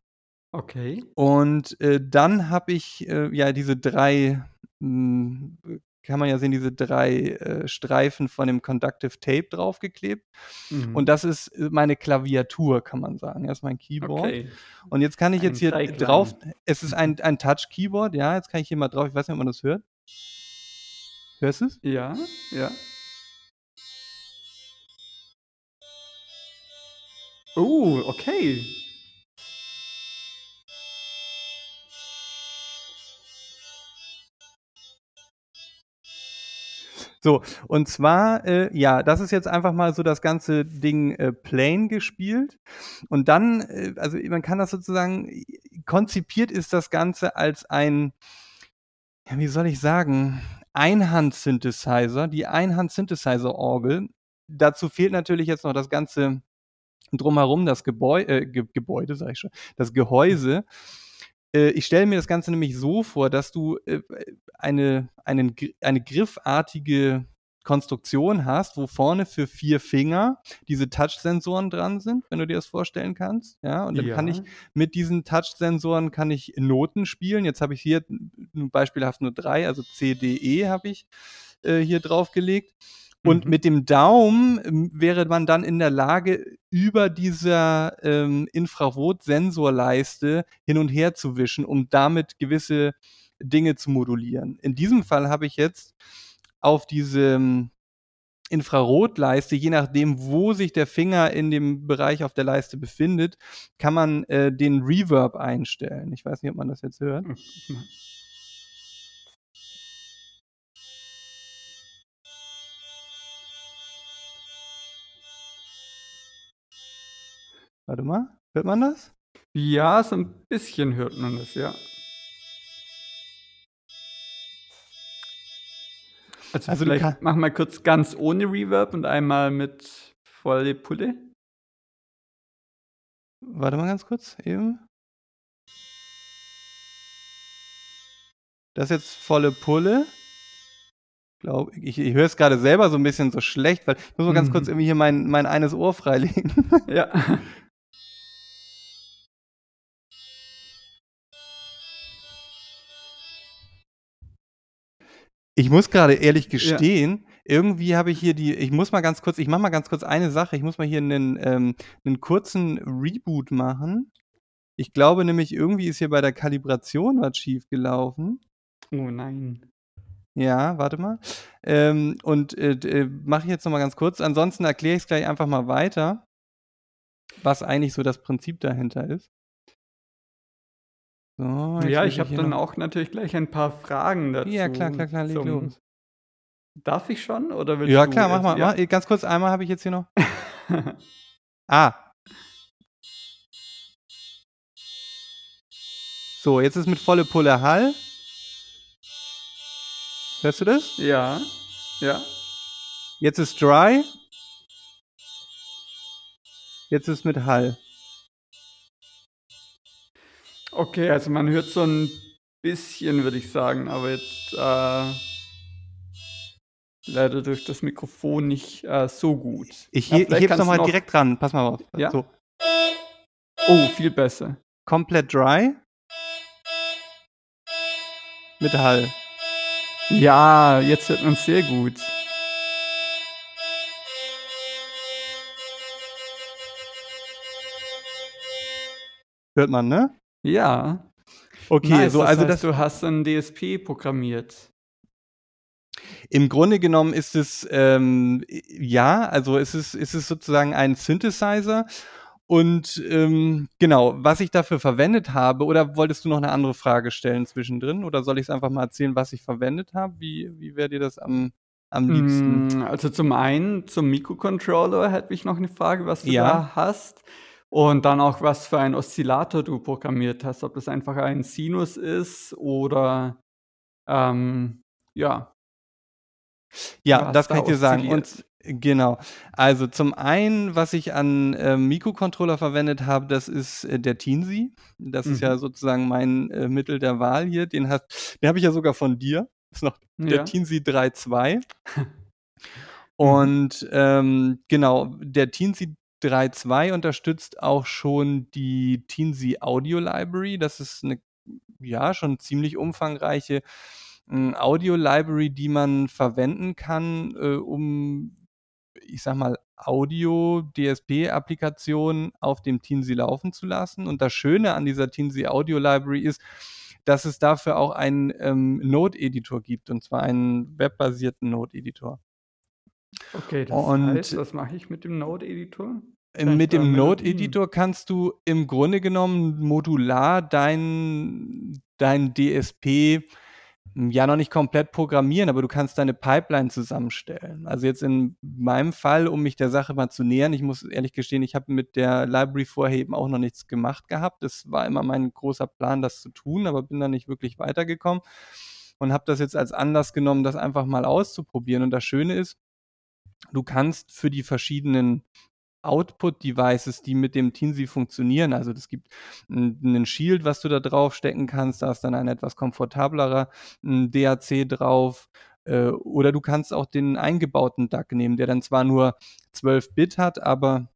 Okay. Und, äh, dann habe ich, äh, ja diese 3 hm, kann man ja sehen, diese 3, äh, Streifen von dem Conductive Tape draufgeklebt. Und Mhm. das ist, äh, meine Klaviatur, kann man sagen. Das ist mein Keyboard. Okay. Und jetzt kann ich Ein jetzt hier Dreiklang. drauf es ist ein ein Touch-Keyboard, ja, jetzt kann ich hier mal drauf ich weiß nicht, ob man das hört. Hörst du's? Ja, ja. Oh, okay. So, und zwar, äh, ja, das ist jetzt einfach mal so das ganze Ding, äh, plain gespielt. Und dann, äh also, man kann das sozusagen konzipiert ist das Ganze als ein ja, wie soll ich sagen, Einhand-Synthesizer, die Einhand-Synthesizer-Orgel. Dazu fehlt natürlich jetzt noch das Ganze drumherum, das Gebäu äh, Ge Gebäude, sage ich schon, das Gehäuse. Äh, ich stelle mir das Ganze nämlich so vor, dass du, äh, eine einen eine griffartige Konstruktion hast, wo vorne für 4 Finger diese Touchsensoren dran sind, wenn du dir das vorstellen kannst, ja? Und dann kann ich Ja. mit diesen Touchsensoren kann ich Noten spielen. Jetzt habe ich hier beispielhaft nur 3, also C, D, E habe ich, äh, hier draufgelegt. Und Mhm. mit dem Daumen, ähm, wäre man dann in der Lage, über dieser, ähm, Infrarotsensorleiste hin und her zu wischen, um damit gewisse Dinge zu modulieren. In diesem Fall habe ich jetzt auf diese Infrarotleiste, je nachdem, wo sich der Finger in dem Bereich auf der Leiste befindet, kann man äh, den Reverb einstellen. Ich weiß nicht, ob man das jetzt hört. Warte mal, hört man das? Ja, so ein bisschen hört man das, ja. Also, Also, vielleicht mach mal kurz ganz ohne Reverb und einmal mit volle Pulle. Warte mal ganz kurz eben. Das ist jetzt volle Pulle. Glaube ich ich höre es grade selber so 'n bisschen so schlecht, weil ich muss mal ganz kurz Mhm. irgendwie hier mein mein eines Ohr freilegen. Ja. Ich muss grade ehrlich Ja. gestehen, irgendwie habe ich hier die ich muss mal ganz kurz ich mache mal ganz kurz eine Sache. Ich muss mal hier 'nen ähm, 'nen kurzen Reboot machen. Ich glaube nämlich, irgendwie ist hier bei der Kalibration was schiefgelaufen. Oh nein. Ja, warte mal. Ähm, und, äh, äh, mache ich jetzt noch mal ganz kurz. Ansonsten erkläre ich's gleich einfach mal weiter, was eigentlich so das Prinzip dahinter ist. So, Ja, ich habe dann noch auch natürlich gleich ein paar Fragen dazu Ja, klar, klar, klar, leg zum los. Darf ich schon oder willst Ja du klar, mach mal. Ja? Ma ganz kurz, einmal habe ich jetzt hier noch Ah. So, jetzt ist mit volle Pulle Hall. Hörst du das? Ja, ja. Jetzt ist Dry. Jetzt ist mit Hall. Okay, also man hört so 'n bisschen, würde ich sagen, aber jetzt, äh leider durch das Mikrofon nicht, äh, so gut. Ich Ja, ich heb's noch kannst du mal noch direkt dran. Pass mal auf. Ja? So. Oh, viel besser. Komplett Dry. Mit Hall. Ja, jetzt hört man's sehr gut. Hört man, ne? Ja. Okay, Nice, so, das also heißt, das du hast 'n DSP programmiert. Im Grunde genommen ist es, ähm, äh, ja, also es ist es sozusagen ein Synthesizer und, ähm, genau, was ich dafür verwendet habe oder wolltest du noch 'ne andere Frage stellen zwischendrin oder soll ich's einfach mal erzählen, was ich verwendet habe? Wie wie wäre dir das am am liebsten? Hm, also zum einen zum Mikrocontroller hätte ich noch 'ne Frage, was du Ja. da hast und dann auch, was für einen Oszillator du programmiert hast, ob das einfach ein Sinus ist oder, ähm, ja. Ja, das da kann ich dir sagen. Und genau. Also, zum einen, was ich an, ähm, Mikrocontroller verwendet habe, das ist, äh, der Teensy. Das ist ja Mhm. sozusagen mein, äh, Mittel der Wahl hier. Den hast den habe ich ja sogar von dir. Ist noch der Ja. Teensy 3.2. Mhm. Und, ähm, genau, der Teensy 3.2 unterstützt auch schon die Teensy Audio Library. Das ist 'ne, ja, schon ziemlich umfangreiche, hm, Audio Library, die man verwenden kann, äh, um, ich sage mal, Audio-DSP-Applikationen auf dem Teensy laufen zu lassen. Und das Schöne an dieser Teensy Audio Library ist, dass es dafür auch einen, ähm, Node-Editor gibt, und zwar einen webbasierten Node-Editor. Okay, das Und heißt, was mache ich mit dem Node-Editor? mit dem Melodien Node-Editor kannst du im Grunde genommen modular dein dein DSP, hm, ja, noch nicht komplett programmieren, aber du kannst deine Pipeline zusammenstellen. Also, jetzt in meinem Fall, um mich der Sache mal zu nähern ich muss ehrlich gestehen, ich habe mit der Library vorher eben auch noch nichts gemacht gehabt. Es war immer mein großer Plan, das zu tun, aber bin da nicht wirklich weitergekommen und habe das jetzt als Anlass genommen, das einfach mal auszuprobieren. Und das Schöne ist, du kannst für die verschiedenen Output-Devices, die mit dem Teensy funktionieren also, es gibt 'n 'nen Shield, was du da draufstecken kannst, da ist dann ein etwas komfortablerer, DAC drauf, äh, oder du kannst auch den eingebauten DAC nehmen, der dann zwar nur 12 Bit hat, aber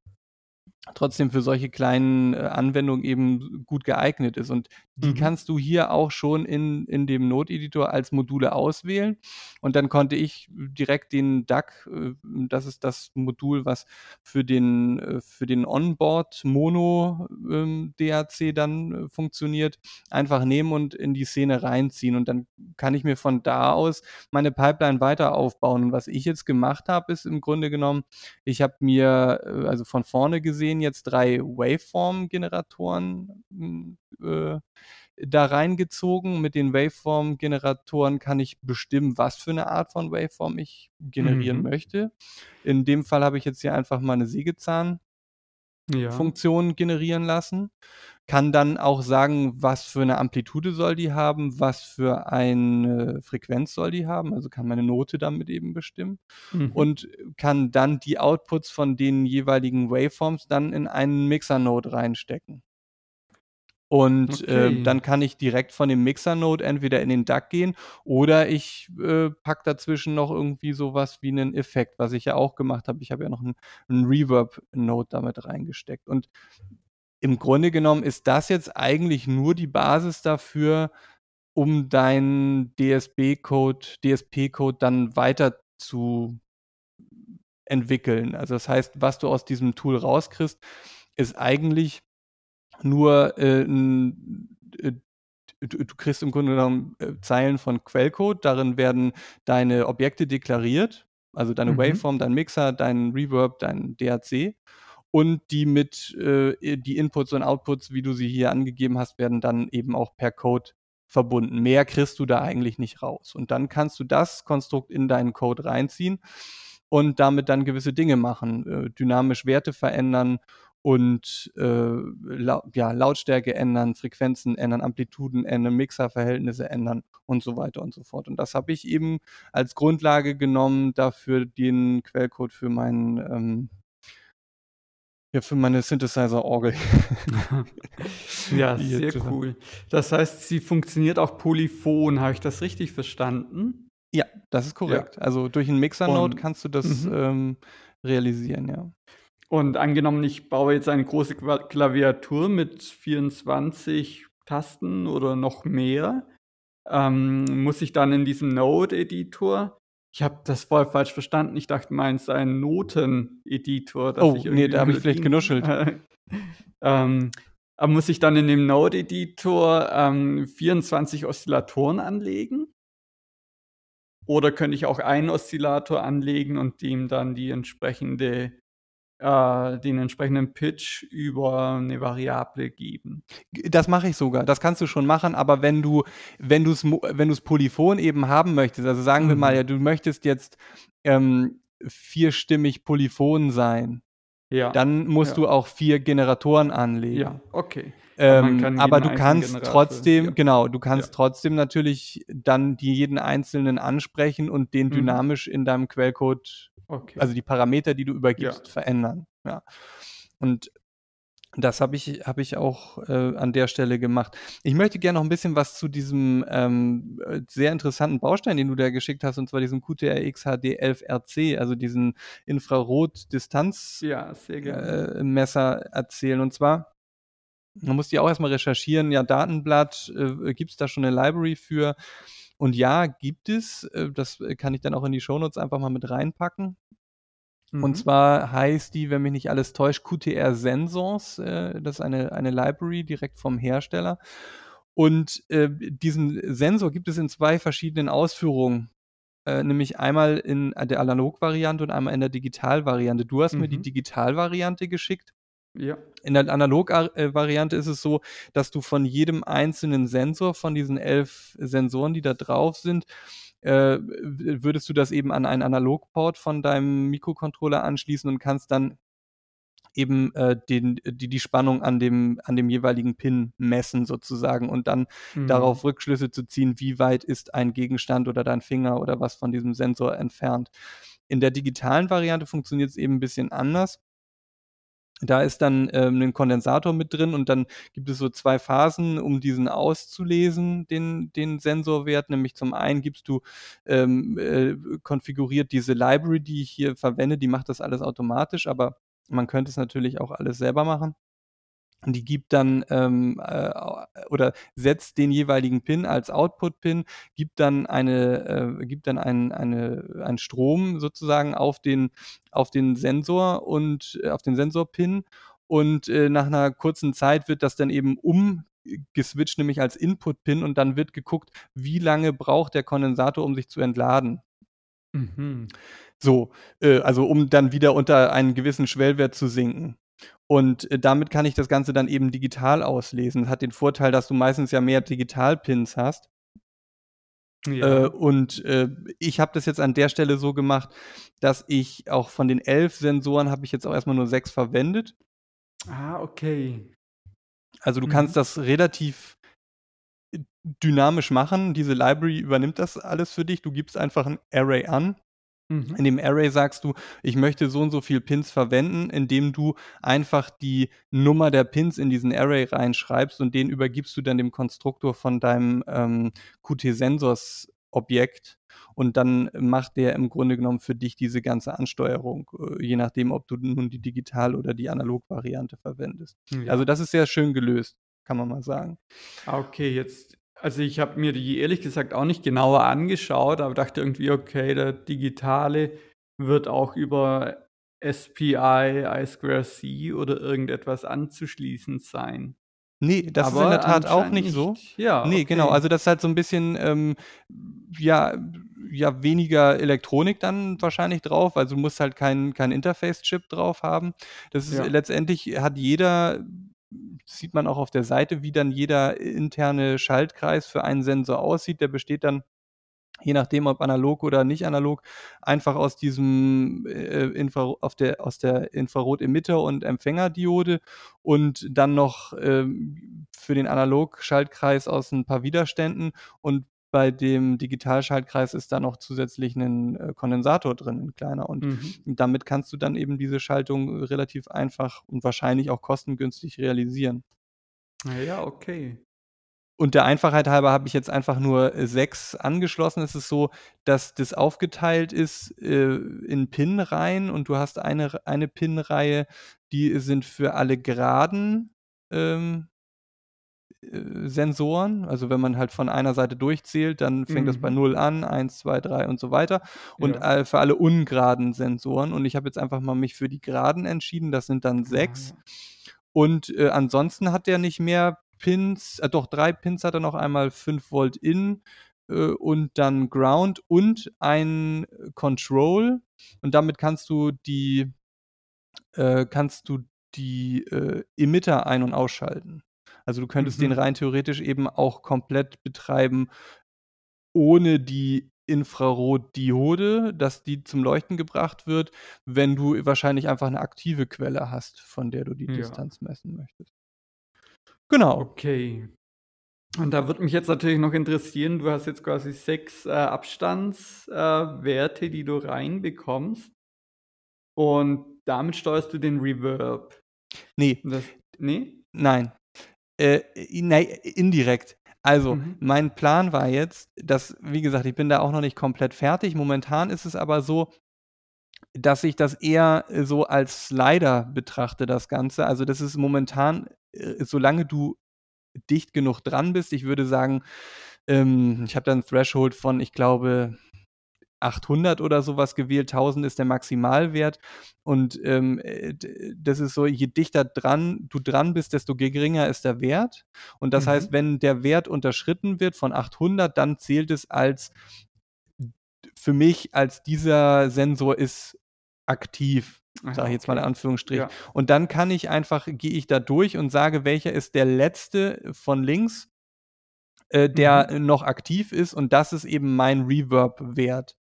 trotzdem für solche kleinen, äh, Anwendungen eben gut geeignet ist. Und die Mhm. kannst du hier auch schon in in dem Node-Editor als Module auswählen. Und dann konnte ich direkt den DAC, äh, das ist das Modul, was für den äh, für den Onboard Mono, ähm, DAC dann, funktioniert, einfach nehmen und in die Szene reinziehen. Und dann kann ich mir von da aus meine Pipeline weiter aufbauen. Und was ich jetzt gemacht habe, ist im Grunde genommen, ich habe mir, also von vorne gesehen jetzt 3 Waveform-Generatoren, hm, äh, da reingezogen. Mit den Waveform-Generatoren kann ich bestimmen, was für 'ne Art von Waveform ich generieren Mhm. möchte. In dem Fall habe ich jetzt hier einfach mal 'ne Sägezahn Ja. Funktion generieren lassen. Kann dann auch sagen, was für 'ne Amplitude soll die haben, was für eine Frequenz soll die haben, also kann meine Note damit eben bestimmen Mhm. und kann dann die Outputs von den jeweiligen Waveforms dann in einen Mixer-Node reinstecken. Und, äh, Okay. dann kann ich direkt von dem Mixer-Node entweder in den DAC gehen oder ich, äh, packe dazwischen noch irgendwie so was wie 'nen Effekt, was ich ja auch gemacht habe. Ich habe ja noch 'n 'n Reverb-Node da mit reingesteckt. Und im Grunde genommen ist das jetzt eigentlich nur die Basis dafür, um deinen DSB-Code DSP-Code dann weiter zu entwickeln. Also, das heißt, was du aus diesem Tool rauskriegst, ist eigentlich nur, äh, äh, du du kriegst im Grunde genommen, äh, Zeilen von Quellcode. Darin werden deine Objekte deklariert, also deine Mhm. Waveform, dein Mixer, dein Reverb, dein DAC. Und die mit äh, die Inputs und Outputs, wie du sie hier angegeben hast, werden dann eben auch per Code verbunden. Mehr kriegst du da eigentlich nicht raus. Und dann kannst du das Konstrukt in deinen Code reinziehen und damit dann gewisse Dinge machen, äh, dynamisch Werte verändern und, äh, Lau ja, Lautstärke ändern, Frequenzen ändern, Amplituden ändern, Mixerverhältnisse ändern und so weiter und so fort. Und das habe ich eben als Grundlage genommen dafür den Quellcode für meinen, ähm ja, für meine Synthesizer-Orgel. Ja, sehr cool. Das heißt, sie funktioniert auch polyphon. Habe ich das richtig verstanden? Ja, das ist Ja. korrekt. Also, durch 'n Mixer-Node kannst du das, mhm. ähm, realisieren, ja. Und angenommen, ich baue jetzt eine große Qua Klaviatur mit 24 Tasten oder noch mehr, ähm, muss ich dann in diesem Node-Editor ich habe das vorher falsch verstanden. Ich dachte, meinst einen Noten-Editor, Oh, ne, irgendwie da habe ich vielleicht genuschelt. ähm, aber muss ich dann in dem Node-Editor, ähm, 24 Oszillatoren anlegen? Oder könnte ich auch einen Oszillator anlegen und dem dann die entsprechende äh, den entsprechenden Pitch über 'ne Variable geben? Das mache ich sogar. Das kannst du schon machen, aber wenn du wenn du's mo wenn du's polyphon eben haben möchtest, also sagen wir mal, Mhm. ja, du möchtest jetzt, ähm, vierstimmig polyphon sein, Ja, dann musst ja. du auch 4 Generatoren Ja, anlegen. okay. Aber man Ähm, aber du kannst Generator ja, trotzdem genau, du ja. kannst trotzdem natürlich dann die jeden Einzelnen ansprechen und den Mhm. dynamisch in deinem Quellcode Okay. also die Parameter, die du Ja. übergibst, verändern, ja. Und das habe ich habe ich auch, äh, an der Stelle gemacht. Ich möchte gern noch 'n bisschen was zu diesem, ähm, äh, sehr interessanten Baustein, den du da geschickt hast, und zwar diesem QTRX HD11RC, also diesen Infrarot-Distanz Ja, gerne. äh, erzählen. Und zwar, man muss die auch erst mal recherchieren, ja, Datenblatt, äh, gibt's da schon 'ne Library für? Und ja, gibt es. Äh, das kann ich dann auch in die Shownotes einfach mal mit reinpacken. Und Mhm. zwar heißt die, wenn mich nicht alles täuscht, QTR Sensors. Äh, das ist eine eine Library direkt vom Hersteller. Und, äh, diesen Sensor gibt es in 2 verschiedenen Ausführungen, äh, nämlich einmal in der Analogvariante und einmal in der Digitalvariante. Du hast mir die Mhm. Digitalvariante geschickt. Ja. In der Analog ar äh, Variante ist es so, dass du von jedem einzelnen Sensor, von diesen 11 Sensoren, die da drauf sind, äh, würdest du das eben an einen Analogport von deinem Mikrocontroller anschließen und kannst dann eben, äh, den die die Spannung an dem an dem jeweiligen Pin messen sozusagen und dann Mhm. darauf Rückschlüsse zu ziehen, wie weit ist ein Gegenstand oder dein Finger oder was von diesem Sensor entfernt. In der digitalen Variante funktioniert's eben 'n bisschen anders. Da ist dann, ähm, 'nen Kondensator mit drin und dann gibt es so 2 Phasen, um diesen auszulesen, den den Sensorwert. Nämlich zum einen gibst du, ähm, äh konfiguriert diese Library, die ich hier verwende, die macht das alles automatisch, aber Man könnte es natürlich auch alles selber machen. Die gibt dann ähm, äh, oder setzt den jeweiligen Pin als Output-Pin, gibt dann eine, äh, gibt dann ein, eine, einen Strom sozusagen auf den, auf den Sensor und äh, auf den Sensor-Pin und äh, nach einer kurzen Zeit wird das dann eben umgeswitcht, nämlich als Input-Pin und dann wird geguckt, wie lange braucht der Kondensator, um sich zu entladen. Mhm. So, äh, also um dann wieder unter einen gewissen Schwellwert zu sinken. Und äh, damit kann ich das Ganze dann eben digital auslesen. Hat den Vorteil, dass du meistens ja mehr Digital-Pins hast. Äh, Ja. und äh, ich habe das jetzt an der Stelle so gemacht, dass ich auch von den elf Sensoren habe ich jetzt auch erstmal nur sechs verwendet. Ah, okay. Also du Mhm. kannst das relativ äh, dynamisch machen. Diese Library übernimmt das alles für dich. Du gibst einfach ein Array an. Mhm. In dem Array sagst du, ich möchte so und so viel Pins verwenden, indem du einfach die Nummer der Pins in diesen Array reinschreibst und den übergibst du dann dem Konstruktor von deinem ähm, Qt-Sensors-Objekt und dann macht der im Grunde genommen für dich diese ganze Ansteuerung, äh, je nachdem, ob du nun die Digital- oder die Analog-Variante verwendest. Ja. Also das ist sehr schön gelöst, kann man mal sagen. Ah, okay, jetzt also ich habe mir die ehrlich gesagt auch nicht genauer angeschaut, aber dachte irgendwie, okay, der digitale wird auch über SPI, I2C oder irgendetwas anzuschließen sein. Nee, das ist in Aber der Tat auch anscheinend nicht so. nicht. Ja, Ne, genau. okay. Also, das ist halt so 'n bisschen, ähm, ja ja, weniger Elektronik dann wahrscheinlich drauf. Also, du musst halt keinen keinen Interface-Chip drauf haben. Das ist Ja. letztendlich hat jeder sieht man auch auf der Seite, wie dann jeder interne Schaltkreis für einen Sensor aussieht. Der besteht dann, je nachdem, ob analog oder nicht analog, einfach aus diesem, äh, Infra auf der aus der Infrarot-Emitter und Empfängerdiode und dann noch, ähm, für den Analog-Schaltkreis aus 'n paar Widerständen. Und bei dem Digital-Schaltkreis ist da noch zusätzlich 'nen, äh, Kondensator drin, 'n kleiner. Und Mhm. damit kannst du dann eben diese Schaltung relativ einfach und wahrscheinlich auch kostengünstig realisieren. Ah ja, okay. Und der Einfachheit halber habe ich jetzt einfach nur, äh, 6 angeschlossen. Es ist so, dass das aufgeteilt ist, äh, in Pin-Reihen und du hast eine eine Pin-Reihe, die sind für alle geraden, ähm äh, Sensoren. Also, wenn man halt von einer Seite durchzählt, dann fängt das bei Mhm. 0 an, 1, 2, 3 und so weiter. Und, Ja. äh, für alle ungeraden Sensoren. Und ich habe jetzt einfach mal mich für die geraden entschieden. Das sind dann Ah, 6. ja. Und, äh, ansonsten hat der nicht mehr Pins äh, doch 3 Pins hat er noch. Einmal 5 Volt in, äh, und dann Ground und ein Control. Und damit kannst du die äh, kannst du die, äh, Emitter ein und ausschalten. Also, du könntest den Mhm. rein theoretisch eben auch komplett betreiben ohne die Infrarotdiode, dass die zum Leuchten gebracht wird, wenn du wahrscheinlich einfach 'ne aktive Quelle hast, von der du die Ja. Distanz messen möchtest. Genau. Okay. Und da würde mich jetzt natürlich noch interessieren, du hast jetzt quasi 6, äh, Abstands äh, die du reinbekommst. Und damit steuerst du den Reverb. Ne. Das ne? Nein. Äh, i nei indirekt. Also, Mhm. mein Plan war jetzt, dass wie gesagt, ich bin da auch noch nicht komplett fertig. Momentan ist es aber so, dass ich das eher, äh, so als Slider betrachte, das Ganze. Also, das ist momentan, äh, solange du dicht genug dran bist ich würde sagen, ähm, ich habe da 'n Threshold von, ich glaube, 800 oder so was gewählt. 1000 ist der Maximalwert. Und, ähm, äh, das ist so, je dichter dran du dran bist, desto geringer ist der Wert. Und das heißt, Mhm. wenn der Wert unterschritten wird von 800, dann zählt es als für mich als dieser Sensor ist aktiv, sage ich jetzt mal in. Anführungsstrichen. Ja. Und dann kann ich einfach gehe ich da durch und sage, welcher ist der letzte von links, äh, der Mhm. noch aktiv ist und das ist eben mein Reverb-Wert.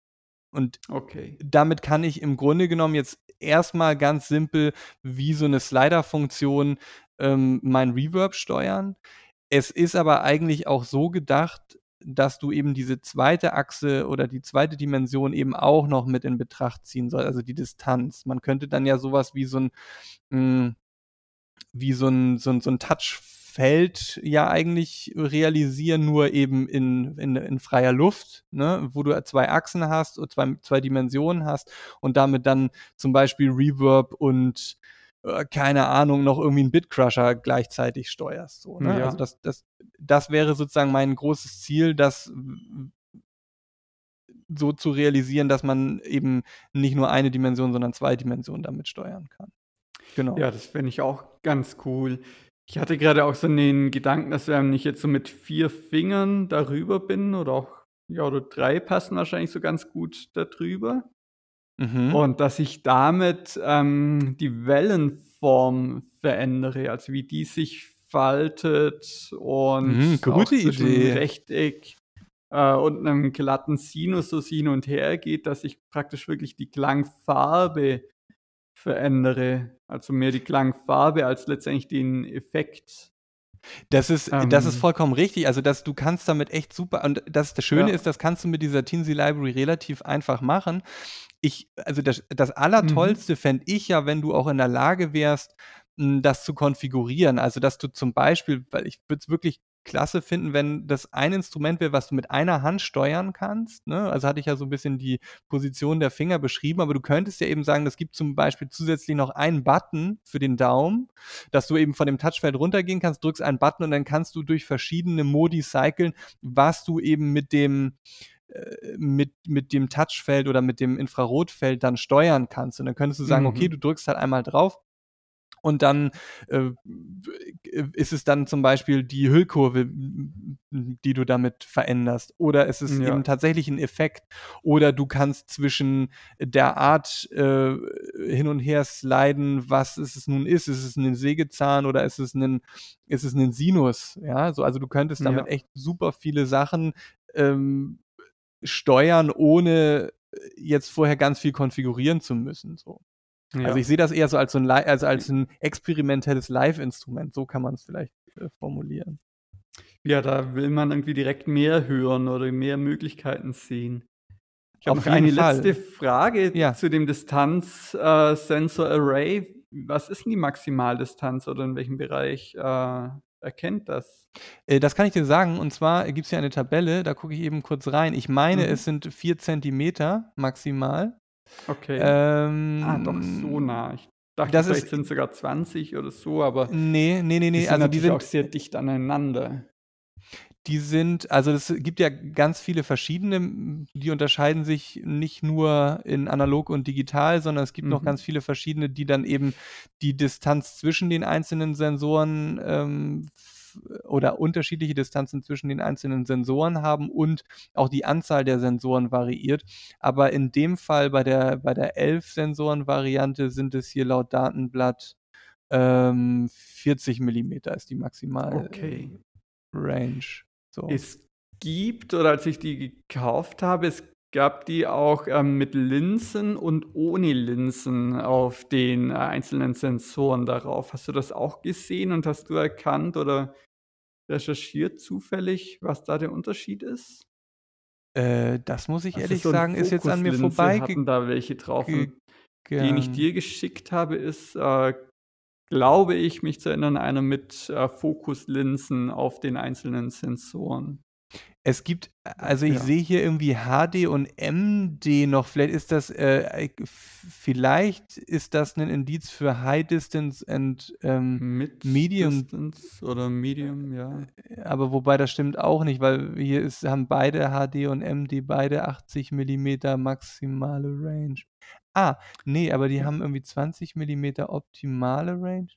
Und Okay. damit kann ich im Grunde genommen jetzt erst mal ganz simpel wie so 'ne Slider-Funktion, ähm, mein Reverb steuern. Es ist aber eigentlich auch so gedacht, dass du eben diese 2. Achse oder die 2. Dimension eben auch noch mit in Betracht ziehen soll, also die Distanz. Man könnte dann ja so was wie so 'n hm, wie so 'n so 'n so 'n Touch Feld ja eigentlich realisieren, nur eben in, in, in freier Luft, ne? wo du zwei Achsen hast und zwei, zwei Dimensionen hast und damit dann zum Beispiel Reverb und äh, keine Ahnung, noch irgendwie einen Bitcrusher gleichzeitig steuerst. So, ne? Ja. Also das, das, das wäre sozusagen mein großes Ziel, das so zu realisieren, dass man eben nicht nur eine Dimension, sondern zwei Dimensionen damit steuern kann. Genau. Ja, das fände ich auch ganz cool. Ich hatte gerade auch so den Gedanken, dass wenn ich jetzt so mit vier Fingern darüber bin oder auch, ja, oder drei passen wahrscheinlich so ganz gut darüber. Mhm. Und dass ich damit ähm, die Wellenform verändere, also wie die sich faltet und mhm, gute Idee. Rechteck äh, und einem glatten Sinus so hin und her geht, dass ich praktisch wirklich die Klangfarbe verändere. Also mehr die Klangfarbe als letztendlich den Effekt. Das ist, ähm, das ist vollkommen richtig. Also, dass du kannst damit echt super, und das, das Schöne ja. ist, das kannst du mit dieser Teensy Library relativ einfach machen. Ich, also das, das Allertollste mhm. fände ich ja, wenn du auch in der Lage wärst, das zu konfigurieren. Also, dass du zum Beispiel, weil ich würde es wirklich klasse finden, wenn das ein Instrument wäre, was du mit einer Hand steuern kannst. Ne? Also hatte ich ja so ein bisschen die Position der Finger beschrieben, aber du könntest ja eben sagen, es gibt zum Beispiel zusätzlich noch einen Button für den Daumen, dass du eben von dem Touchfeld runtergehen kannst, drückst einen Button und dann kannst du durch verschiedene Modi cyclen, was du eben mit dem äh, mit, mit dem Touchfeld oder mit dem Infrarotfeld dann steuern kannst. Und dann könntest du sagen, mhm. okay, du drückst halt einmal drauf und dann äh, ist es dann zum Beispiel die Hüllkurve, die du damit veränderst. Oder ist es ja. eben tatsächlich ein Effekt. Oder du kannst zwischen der Art äh, hin und her sliden, was es nun ist. Ist es ein Sägezahn oder ist es ein, ist es ein Sinus? Ja, so, also du könntest damit ja. echt super viele Sachen ähm, steuern, ohne jetzt vorher ganz viel konfigurieren zu müssen. So. Ja. Also ich sehe das eher so als, so ein, also als ein experimentelles Live-Instrument. So kann man es vielleicht äh, formulieren. Ja, da will man irgendwie direkt mehr hören oder mehr Möglichkeiten sehen. Ich habe noch eine Fall. letzte Frage ja. zu dem Distanz-Sensor-Array. Äh, Was ist denn die Maximaldistanz oder in welchem Bereich äh, erkennt das? Äh, das kann ich dir sagen. Und zwar gibt es hier eine Tabelle, da gucke ich eben kurz rein. Ich meine, mhm. es sind 4 Zentimeter maximal. Okay. Ähm, ah, doch so nah. Ich dachte, das vielleicht sind sogar 20 oder so, aber. Nee, nee, nee, nee. Die sind also die sind auch sehr dicht aneinander. Die sind, also es gibt ja ganz viele verschiedene, die unterscheiden sich nicht nur in analog und digital, sondern es gibt mhm. noch ganz viele verschiedene, die dann eben die Distanz zwischen den einzelnen Sensoren ähm, oder unterschiedliche Distanzen zwischen den einzelnen Sensoren haben und auch die Anzahl der Sensoren variiert. Aber in dem Fall bei der, bei der 11-Sensoren-Variante sind es hier laut Datenblatt ähm, 40 mm ist die maximale okay. Range. So. Es gibt, oder als ich die gekauft habe, es gab die auch ähm, mit Linsen und ohne Linsen auf den äh, einzelnen Sensoren darauf. Hast du das auch gesehen und hast du erkannt oder recherchiert zufällig, was da der Unterschied ist? Äh, das muss ich also ehrlich so sagen, ist jetzt an mir vorbei. hatten da welche drauf. Den ich dir geschickt habe, ist, äh, glaube ich, mich zu erinnern, einer mit äh, Fokuslinsen auf den einzelnen Sensoren. Es gibt, also ich ja. sehe hier irgendwie HD und MD noch. Vielleicht ist das, äh, vielleicht ist das ein Indiz für High Distance and ähm, Mid Medium. Distance oder Medium, ja. Aber wobei das stimmt auch nicht, weil hier ist, haben beide HD und MD beide 80 mm maximale Range. Ah, nee, aber die haben irgendwie 20 mm optimale Range.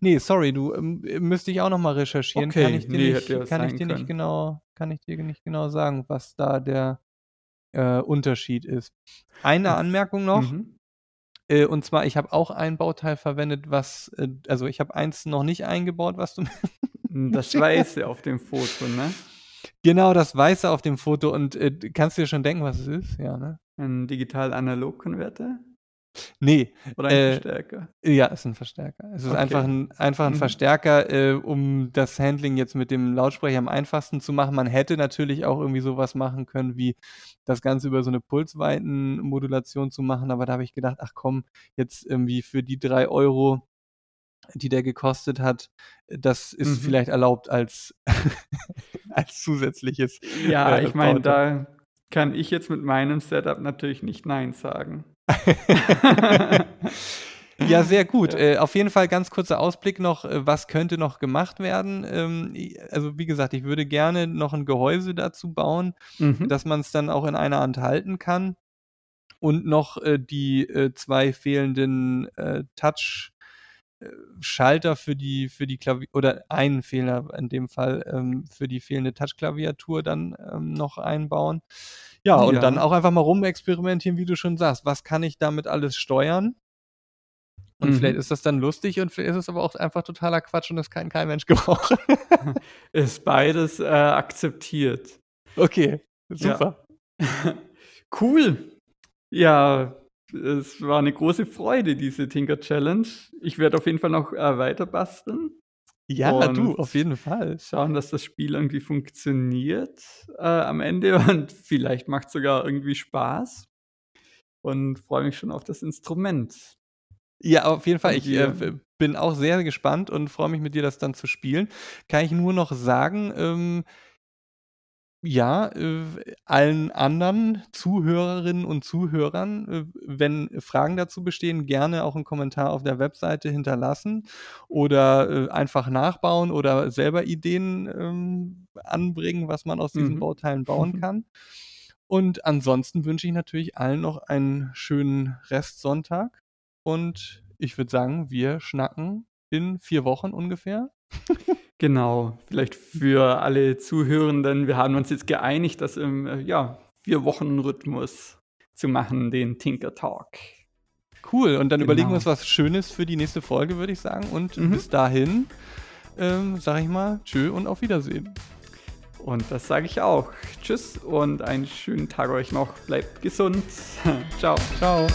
Nee, sorry, du ähm, müsste ich auch noch mal recherchieren. Kann ich dir nee, nicht, kann ich dir nicht genau, kann ich dir nicht genau sagen, was da der äh, Unterschied ist. Eine Anmerkung noch. Mhm. Äh, und zwar, ich habe auch ein Bauteil verwendet, was, äh, also ich habe eins noch nicht eingebaut, was du. Hm, das Weiße auf dem Foto, ne? Genau, das Weiße auf dem Foto. Und äh, kannst du dir schon denken, was es ist? Ja, ne? Ein Digital-Analog-Konverter? Nee. Oder ein äh, Verstärker? Ja, ist ein Verstärker. Es ist okay. einfach ein, einfach ein mhm. Verstärker, äh, um das Handling jetzt mit dem Lautsprecher am einfachsten zu machen. Man hätte natürlich auch irgendwie sowas machen können, wie das Ganze über so eine Pulsweitenmodulation zu machen, aber da habe ich gedacht, ach komm, jetzt irgendwie für die drei Euro die der gekostet hat. Das ist Mhm. vielleicht erlaubt als als zusätzliches, Ja, äh, ich meine, da kann ich jetzt mit meinem Setup natürlich nicht nein sagen. Ja, sehr gut. Ja. Äh, auf jeden Fall ganz kurzer Ausblick noch, äh, was könnte noch gemacht werden? Ähm, also, wie gesagt, ich würde gerne noch 'n Gehäuse dazu bauen, Mhm. dass man's dann auch in einer Hand halten kann und noch, äh, die, äh, 2 fehlenden, äh, Touch Schalter für die für die Klavi oder einen Fehler in dem Fall, ähm, für die fehlende Touch-Klaviatur dann, ähm, noch einbauen. Ja, und dann Ja. auch einfach mal rumexperimentieren, wie du schon sagst. Was kann ich damit alles steuern? Und vielleicht Mhm. ist das dann lustig und vielleicht ist es aber auch einfach totaler Quatsch und das kann kein Mensch gebrauchen. Ist beides, äh, akzeptiert. Okay, Ja. super. Cool. Ja, es war 'ne große Freude, diese Tinker Challenge. Ich werde auf jeden Fall noch, äh, weiter basteln Ja, du, auf jeden Fall. schauen, dass das Spiel irgendwie funktioniert, äh, am Ende und vielleicht macht's sogar irgendwie Spaß und freue mich schon auf das Instrument. Ja, auf jeden Fall. Ich, äh, bin auch sehr gespannt und freue mich mit dir, das dann zu spielen. Kann ich nur noch sagen, ähm ja, äh, allen anderen Zuhörerinnen und Zuhörern, äh, wenn Fragen dazu bestehen, gerne auch 'n Kommentar auf der Webseite hinterlassen oder, äh, einfach nachbauen oder selber Ideen, ähm, anbringen, was man aus diesen Mhm. Bauteilen bauen kann. Und ansonsten wünsche ich natürlich allen noch einen schönen Restsonntag und ich würde sagen, wir schnacken in 4 Wochen ungefähr. Genau, vielleicht für alle Zuhörenden, wir haben uns jetzt geeinigt, das im, äh, ja, 4-Wochen-Rhythmus zu machen, den Tinker Talk. Cool, und dann überlegen wir Genau. uns was Schönes für die nächste Folge, würde ich sagen. Und Mhm. bis dahin, ähm, sage ich mal tschö und auf Wiedersehen. Und das sage ich auch. Tschüss und einen schönen Tag euch noch. Bleibt gesund. Tschau. Tschau.